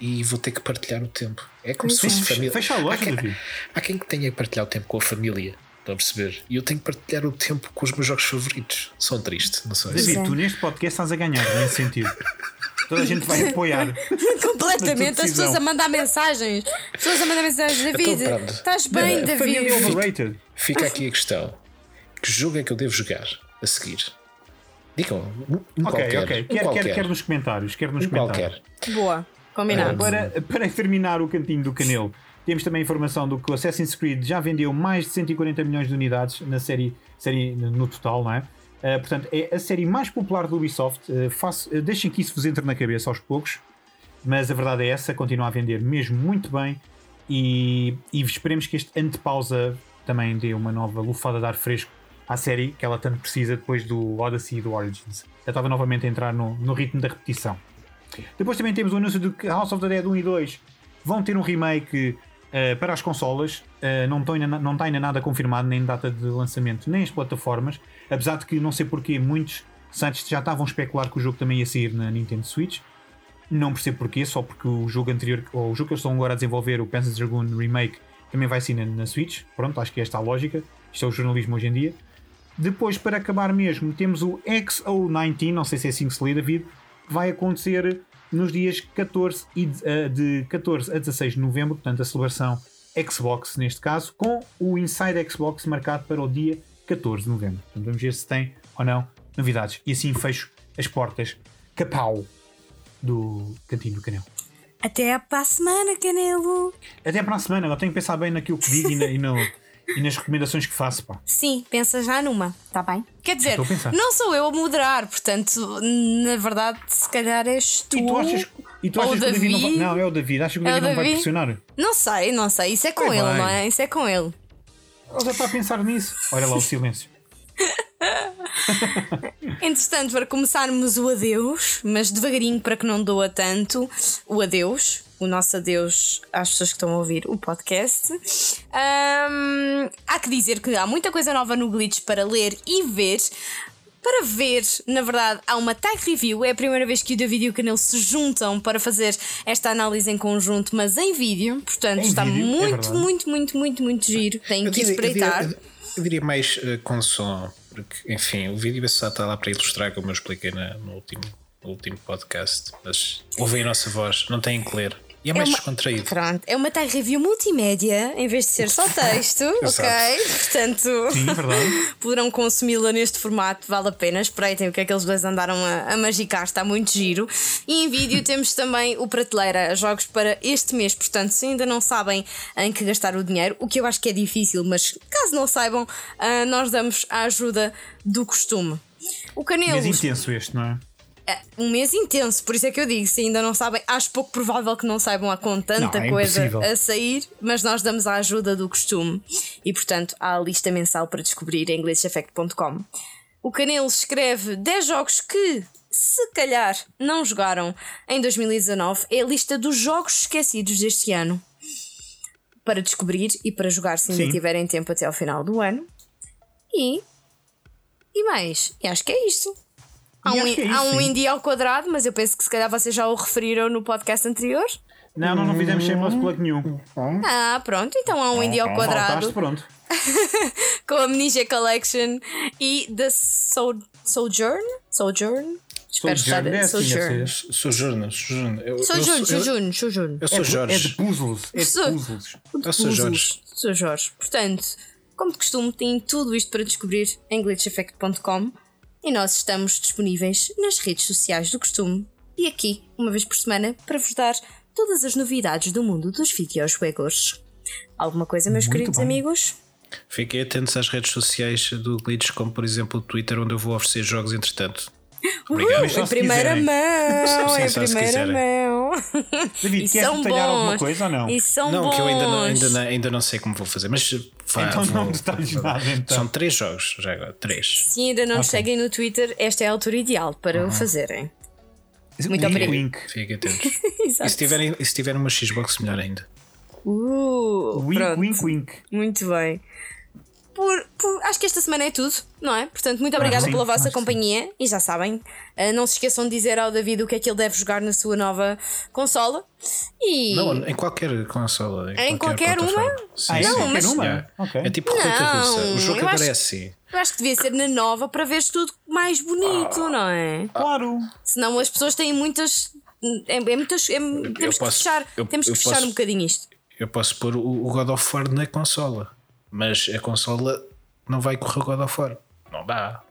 e vou ter que partilhar o tempo. É como se fosse Fecha- família. fecha a loja, há quem, há quem que tenha que partilhar o tempo com a família. Estão a perceber? E eu tenho que partilhar o tempo com os meus jogos favoritos. São tristes, não sei. David, é. tu neste podcast estás a ganhar, nesse sentido. Toda a gente vai apoiar. Completamente, as pessoas a mandar mensagens. As pessoas a mandar mensagens, David. Então, pronto. Estás bem, David? overrated. Fica aqui a questão: que jogo é que eu devo jogar a seguir? Digam, um, um Ok, qualquer. ok. Um Quer, qualquer. quer, quer nos comentários. Quer nos um comentários. qualquer. Boa, combinado. Para, para terminar o cantinho do canelo, temos também informação do que o Assassin's Creed já vendeu mais de 140 milhões de unidades na série, série no total, não é? Uh, portanto, é a série mais popular do Ubisoft. Uh, faço- uh, deixem que isso vos entre na cabeça aos poucos, mas a verdade é essa: continua a vender mesmo muito bem. E, e esperemos que este ano de pausa também dê uma nova lufada de ar fresco à série que ela tanto precisa depois do Odyssey e do Origins. Já estava novamente a entrar no, no ritmo da repetição. Depois também temos o anúncio de que House of the Dead 1 e 2 vão ter um remake eh, para as consolas. Eh, não, ainda, não está ainda nada confirmado, nem data de lançamento, nem as plataformas. Apesar de que não sei porquê, muitos sites já estavam a especular que o jogo também ia sair na Nintendo Switch. Não percebo porquê, só porque o jogo anterior, ou o jogo que eles estão agora a desenvolver, o Panzer Dragoon Remake, também vai sair na, na Switch. Pronto, acho que esta é a lógica. Isto é o jornalismo hoje em dia. Depois, para acabar mesmo, temos o XO19, não sei se é assim que se lê, David, que vai acontecer nos dias 14 e de, eh, de 14 a 16 de novembro, portanto, a celebração Xbox neste caso, com o Inside Xbox marcado para o dia 14 de novembro. Portanto, vamos ver se tem ou não novidades. E assim fecho as portas capau do Cantinho do Canel. Até para a semana, Canelo. Até para a semana, eu tenho que pensar bem naquilo que digo e, na- e no- e nas recomendações que faço. Pá. Sim, pensa já numa, está bem? Quer dizer, não sou eu a moderar, portanto, na verdade, se calhar és tu. E tu achas, E tu achas que o David não vai. David? Não, é o David. Achas que o É o David não vai David? pressionar? Não sei, não sei. Isso é com Vai, ele, vai. não é? Isso é com ele. Ele já está a pensar nisso. Olha lá o silêncio. Entretanto, para começarmos o adeus, mas devagarinho para que não doa tanto, o adeus, o nosso adeus às pessoas que estão a ouvir o podcast. Ahm, há que dizer que há muita coisa nova no Glitch para ler e ver. Para ver, na verdade, há uma tag review. É a primeira vez que o David e o Canelo se juntam para fazer esta análise em conjunto, mas em vídeo. Portanto, Em está vídeo, é muito, verdade. muito, muito, muito, muito giro. Tem que diria, eu diria- espreitar. eu diria mais eh, com som, porque, enfim, o vídeo só está lá para ilustrar, como eu expliquei na- no, último, no último podcast. Mas ouvem a nossa voz, não têm que ler. E é mais uma- descontraído. Pronto, é uma tag review multimédia em vez de ser só texto, ok? Portanto, Sim, verdade. poderão consumi-la neste formato, vale a pena. Espreitem o que é que eles dois andaram a, a magicar, está muito giro. E em vídeo temos também o Prateleira, jogos para este mês. Portanto, se ainda não sabem em que gastar o dinheiro, o que eu acho que é difícil, mas caso não saibam, ah, nós damos a ajuda do costume. O Canelos Mas intenso este, não é? É um mês intenso, por isso é que eu digo, se ainda não sabem, acho pouco provável que não saibam há com tanta Não, é coisa impossível. a sair, mas nós damos a ajuda do costume e portanto há a lista mensal para descobrir em glitcheffect.com. O Canelo escreve 10 jogos que, se calhar, não jogaram em 2019. É a lista dos jogos esquecidos deste ano. Para descobrir e para jogar se ainda Sim. tiverem tempo até ao final do ano. E. E mais? E acho que é isto. Há um, é há um indie ao quadrado, mas eu penso que se calhar vocês já o referiram no podcast anterior. Não, não, não fizemos shameless plug nenhum. Ah, pronto, então há um indie ao quadrado Faltaste, pronto. com a Amnesia Collection e The Soul, Sojourn? Sojourn? Espero estar Sojourn, é assim, Sojourn. Sojourn, sou- eu- Sojourn, Sojourn. Eu sou É Jorge. É de puzzles. É de Sou- puzzles. Eu sou Jorge. Sou Jorge. Portanto, como de costume, tem tudo isto para descobrir em glitcheffect.com e nós estamos disponíveis nas redes sociais do costume e aqui, uma vez por semana, para vos dar todas as novidades do mundo dos videojuegos. Alguma coisa, meus Muito queridos bem. amigos? Fiquem atentos às redes sociais do Glitch, como por exemplo o Twitter, onde eu vou oferecer jogos entretanto. Obrigado. Só em primeira quiserem. mão, Sim, em primeira mão. David, E queres são detalhar alguma bons. coisa ou não? E são Não, bons. que eu ainda não, ainda, não, ainda não sei como vou fazer, mas vá, Então não vou- detalhes nada, então. São três jogos, já agora, três. Se ainda não nos seguem no Twitter, esta é a altura ideal para o fazerem. Muito Wink, obrigada. Wink. Fiquem atentos. e se tiverem, se tiverem uma Xbox, melhor ainda. Uh, Wink, pronto. wink, wink. Muito bem. Por, por- acho que esta semana é tudo, não é? Portanto, muito obrigada sim, pela vossa que companhia e já sabem, eh, não se esqueçam de dizer ao David o que é que ele deve jogar na sua nova consola. E Não, em qualquer consola. Em, Em qualquer plataforma. uma? Sim, Ah, é? sim. Não, mas- Qualquer uma? Yeah. Ok. É tipo roleta russa. O jogo eu acho- aparece. eu acho que devia ser na nova para veres tudo mais bonito, não é? Claro. Senão as pessoas têm muitas. É, é muitas é- temos que posso- fechar, eu- temos que eu fechar posso- um bocadinho isto. Eu posso pôr o, o God of War na consola, mas a consola não vai correr o God of War. Não dá.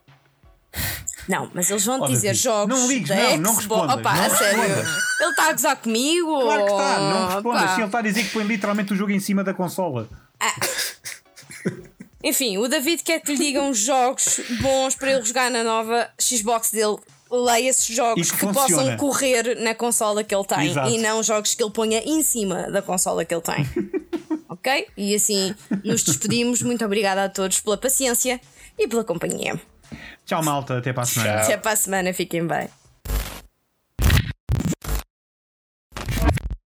Não, mas eles vão Ó, dizer jogos. não ligues, não, não respondas, Opa, não a sério. Ele está a gozar comigo? Claro que está. Não Opa. respondas. Se ele está a dizer que põe literalmente o jogo em cima da consola. Enfim, o David quer que lhe digam jogos bons para ele jogar na nova Xbox dele. Leia esses jogos que, que possam correr na consola que ele tem Exato. e não jogos que ele ponha em cima da consola que ele tem. ok? E assim nos despedimos. Muito obrigada a todos pela paciência e pela companhia. Tchau, malta. Até para a semana. Tchau. Até para a semana, fiquem bem.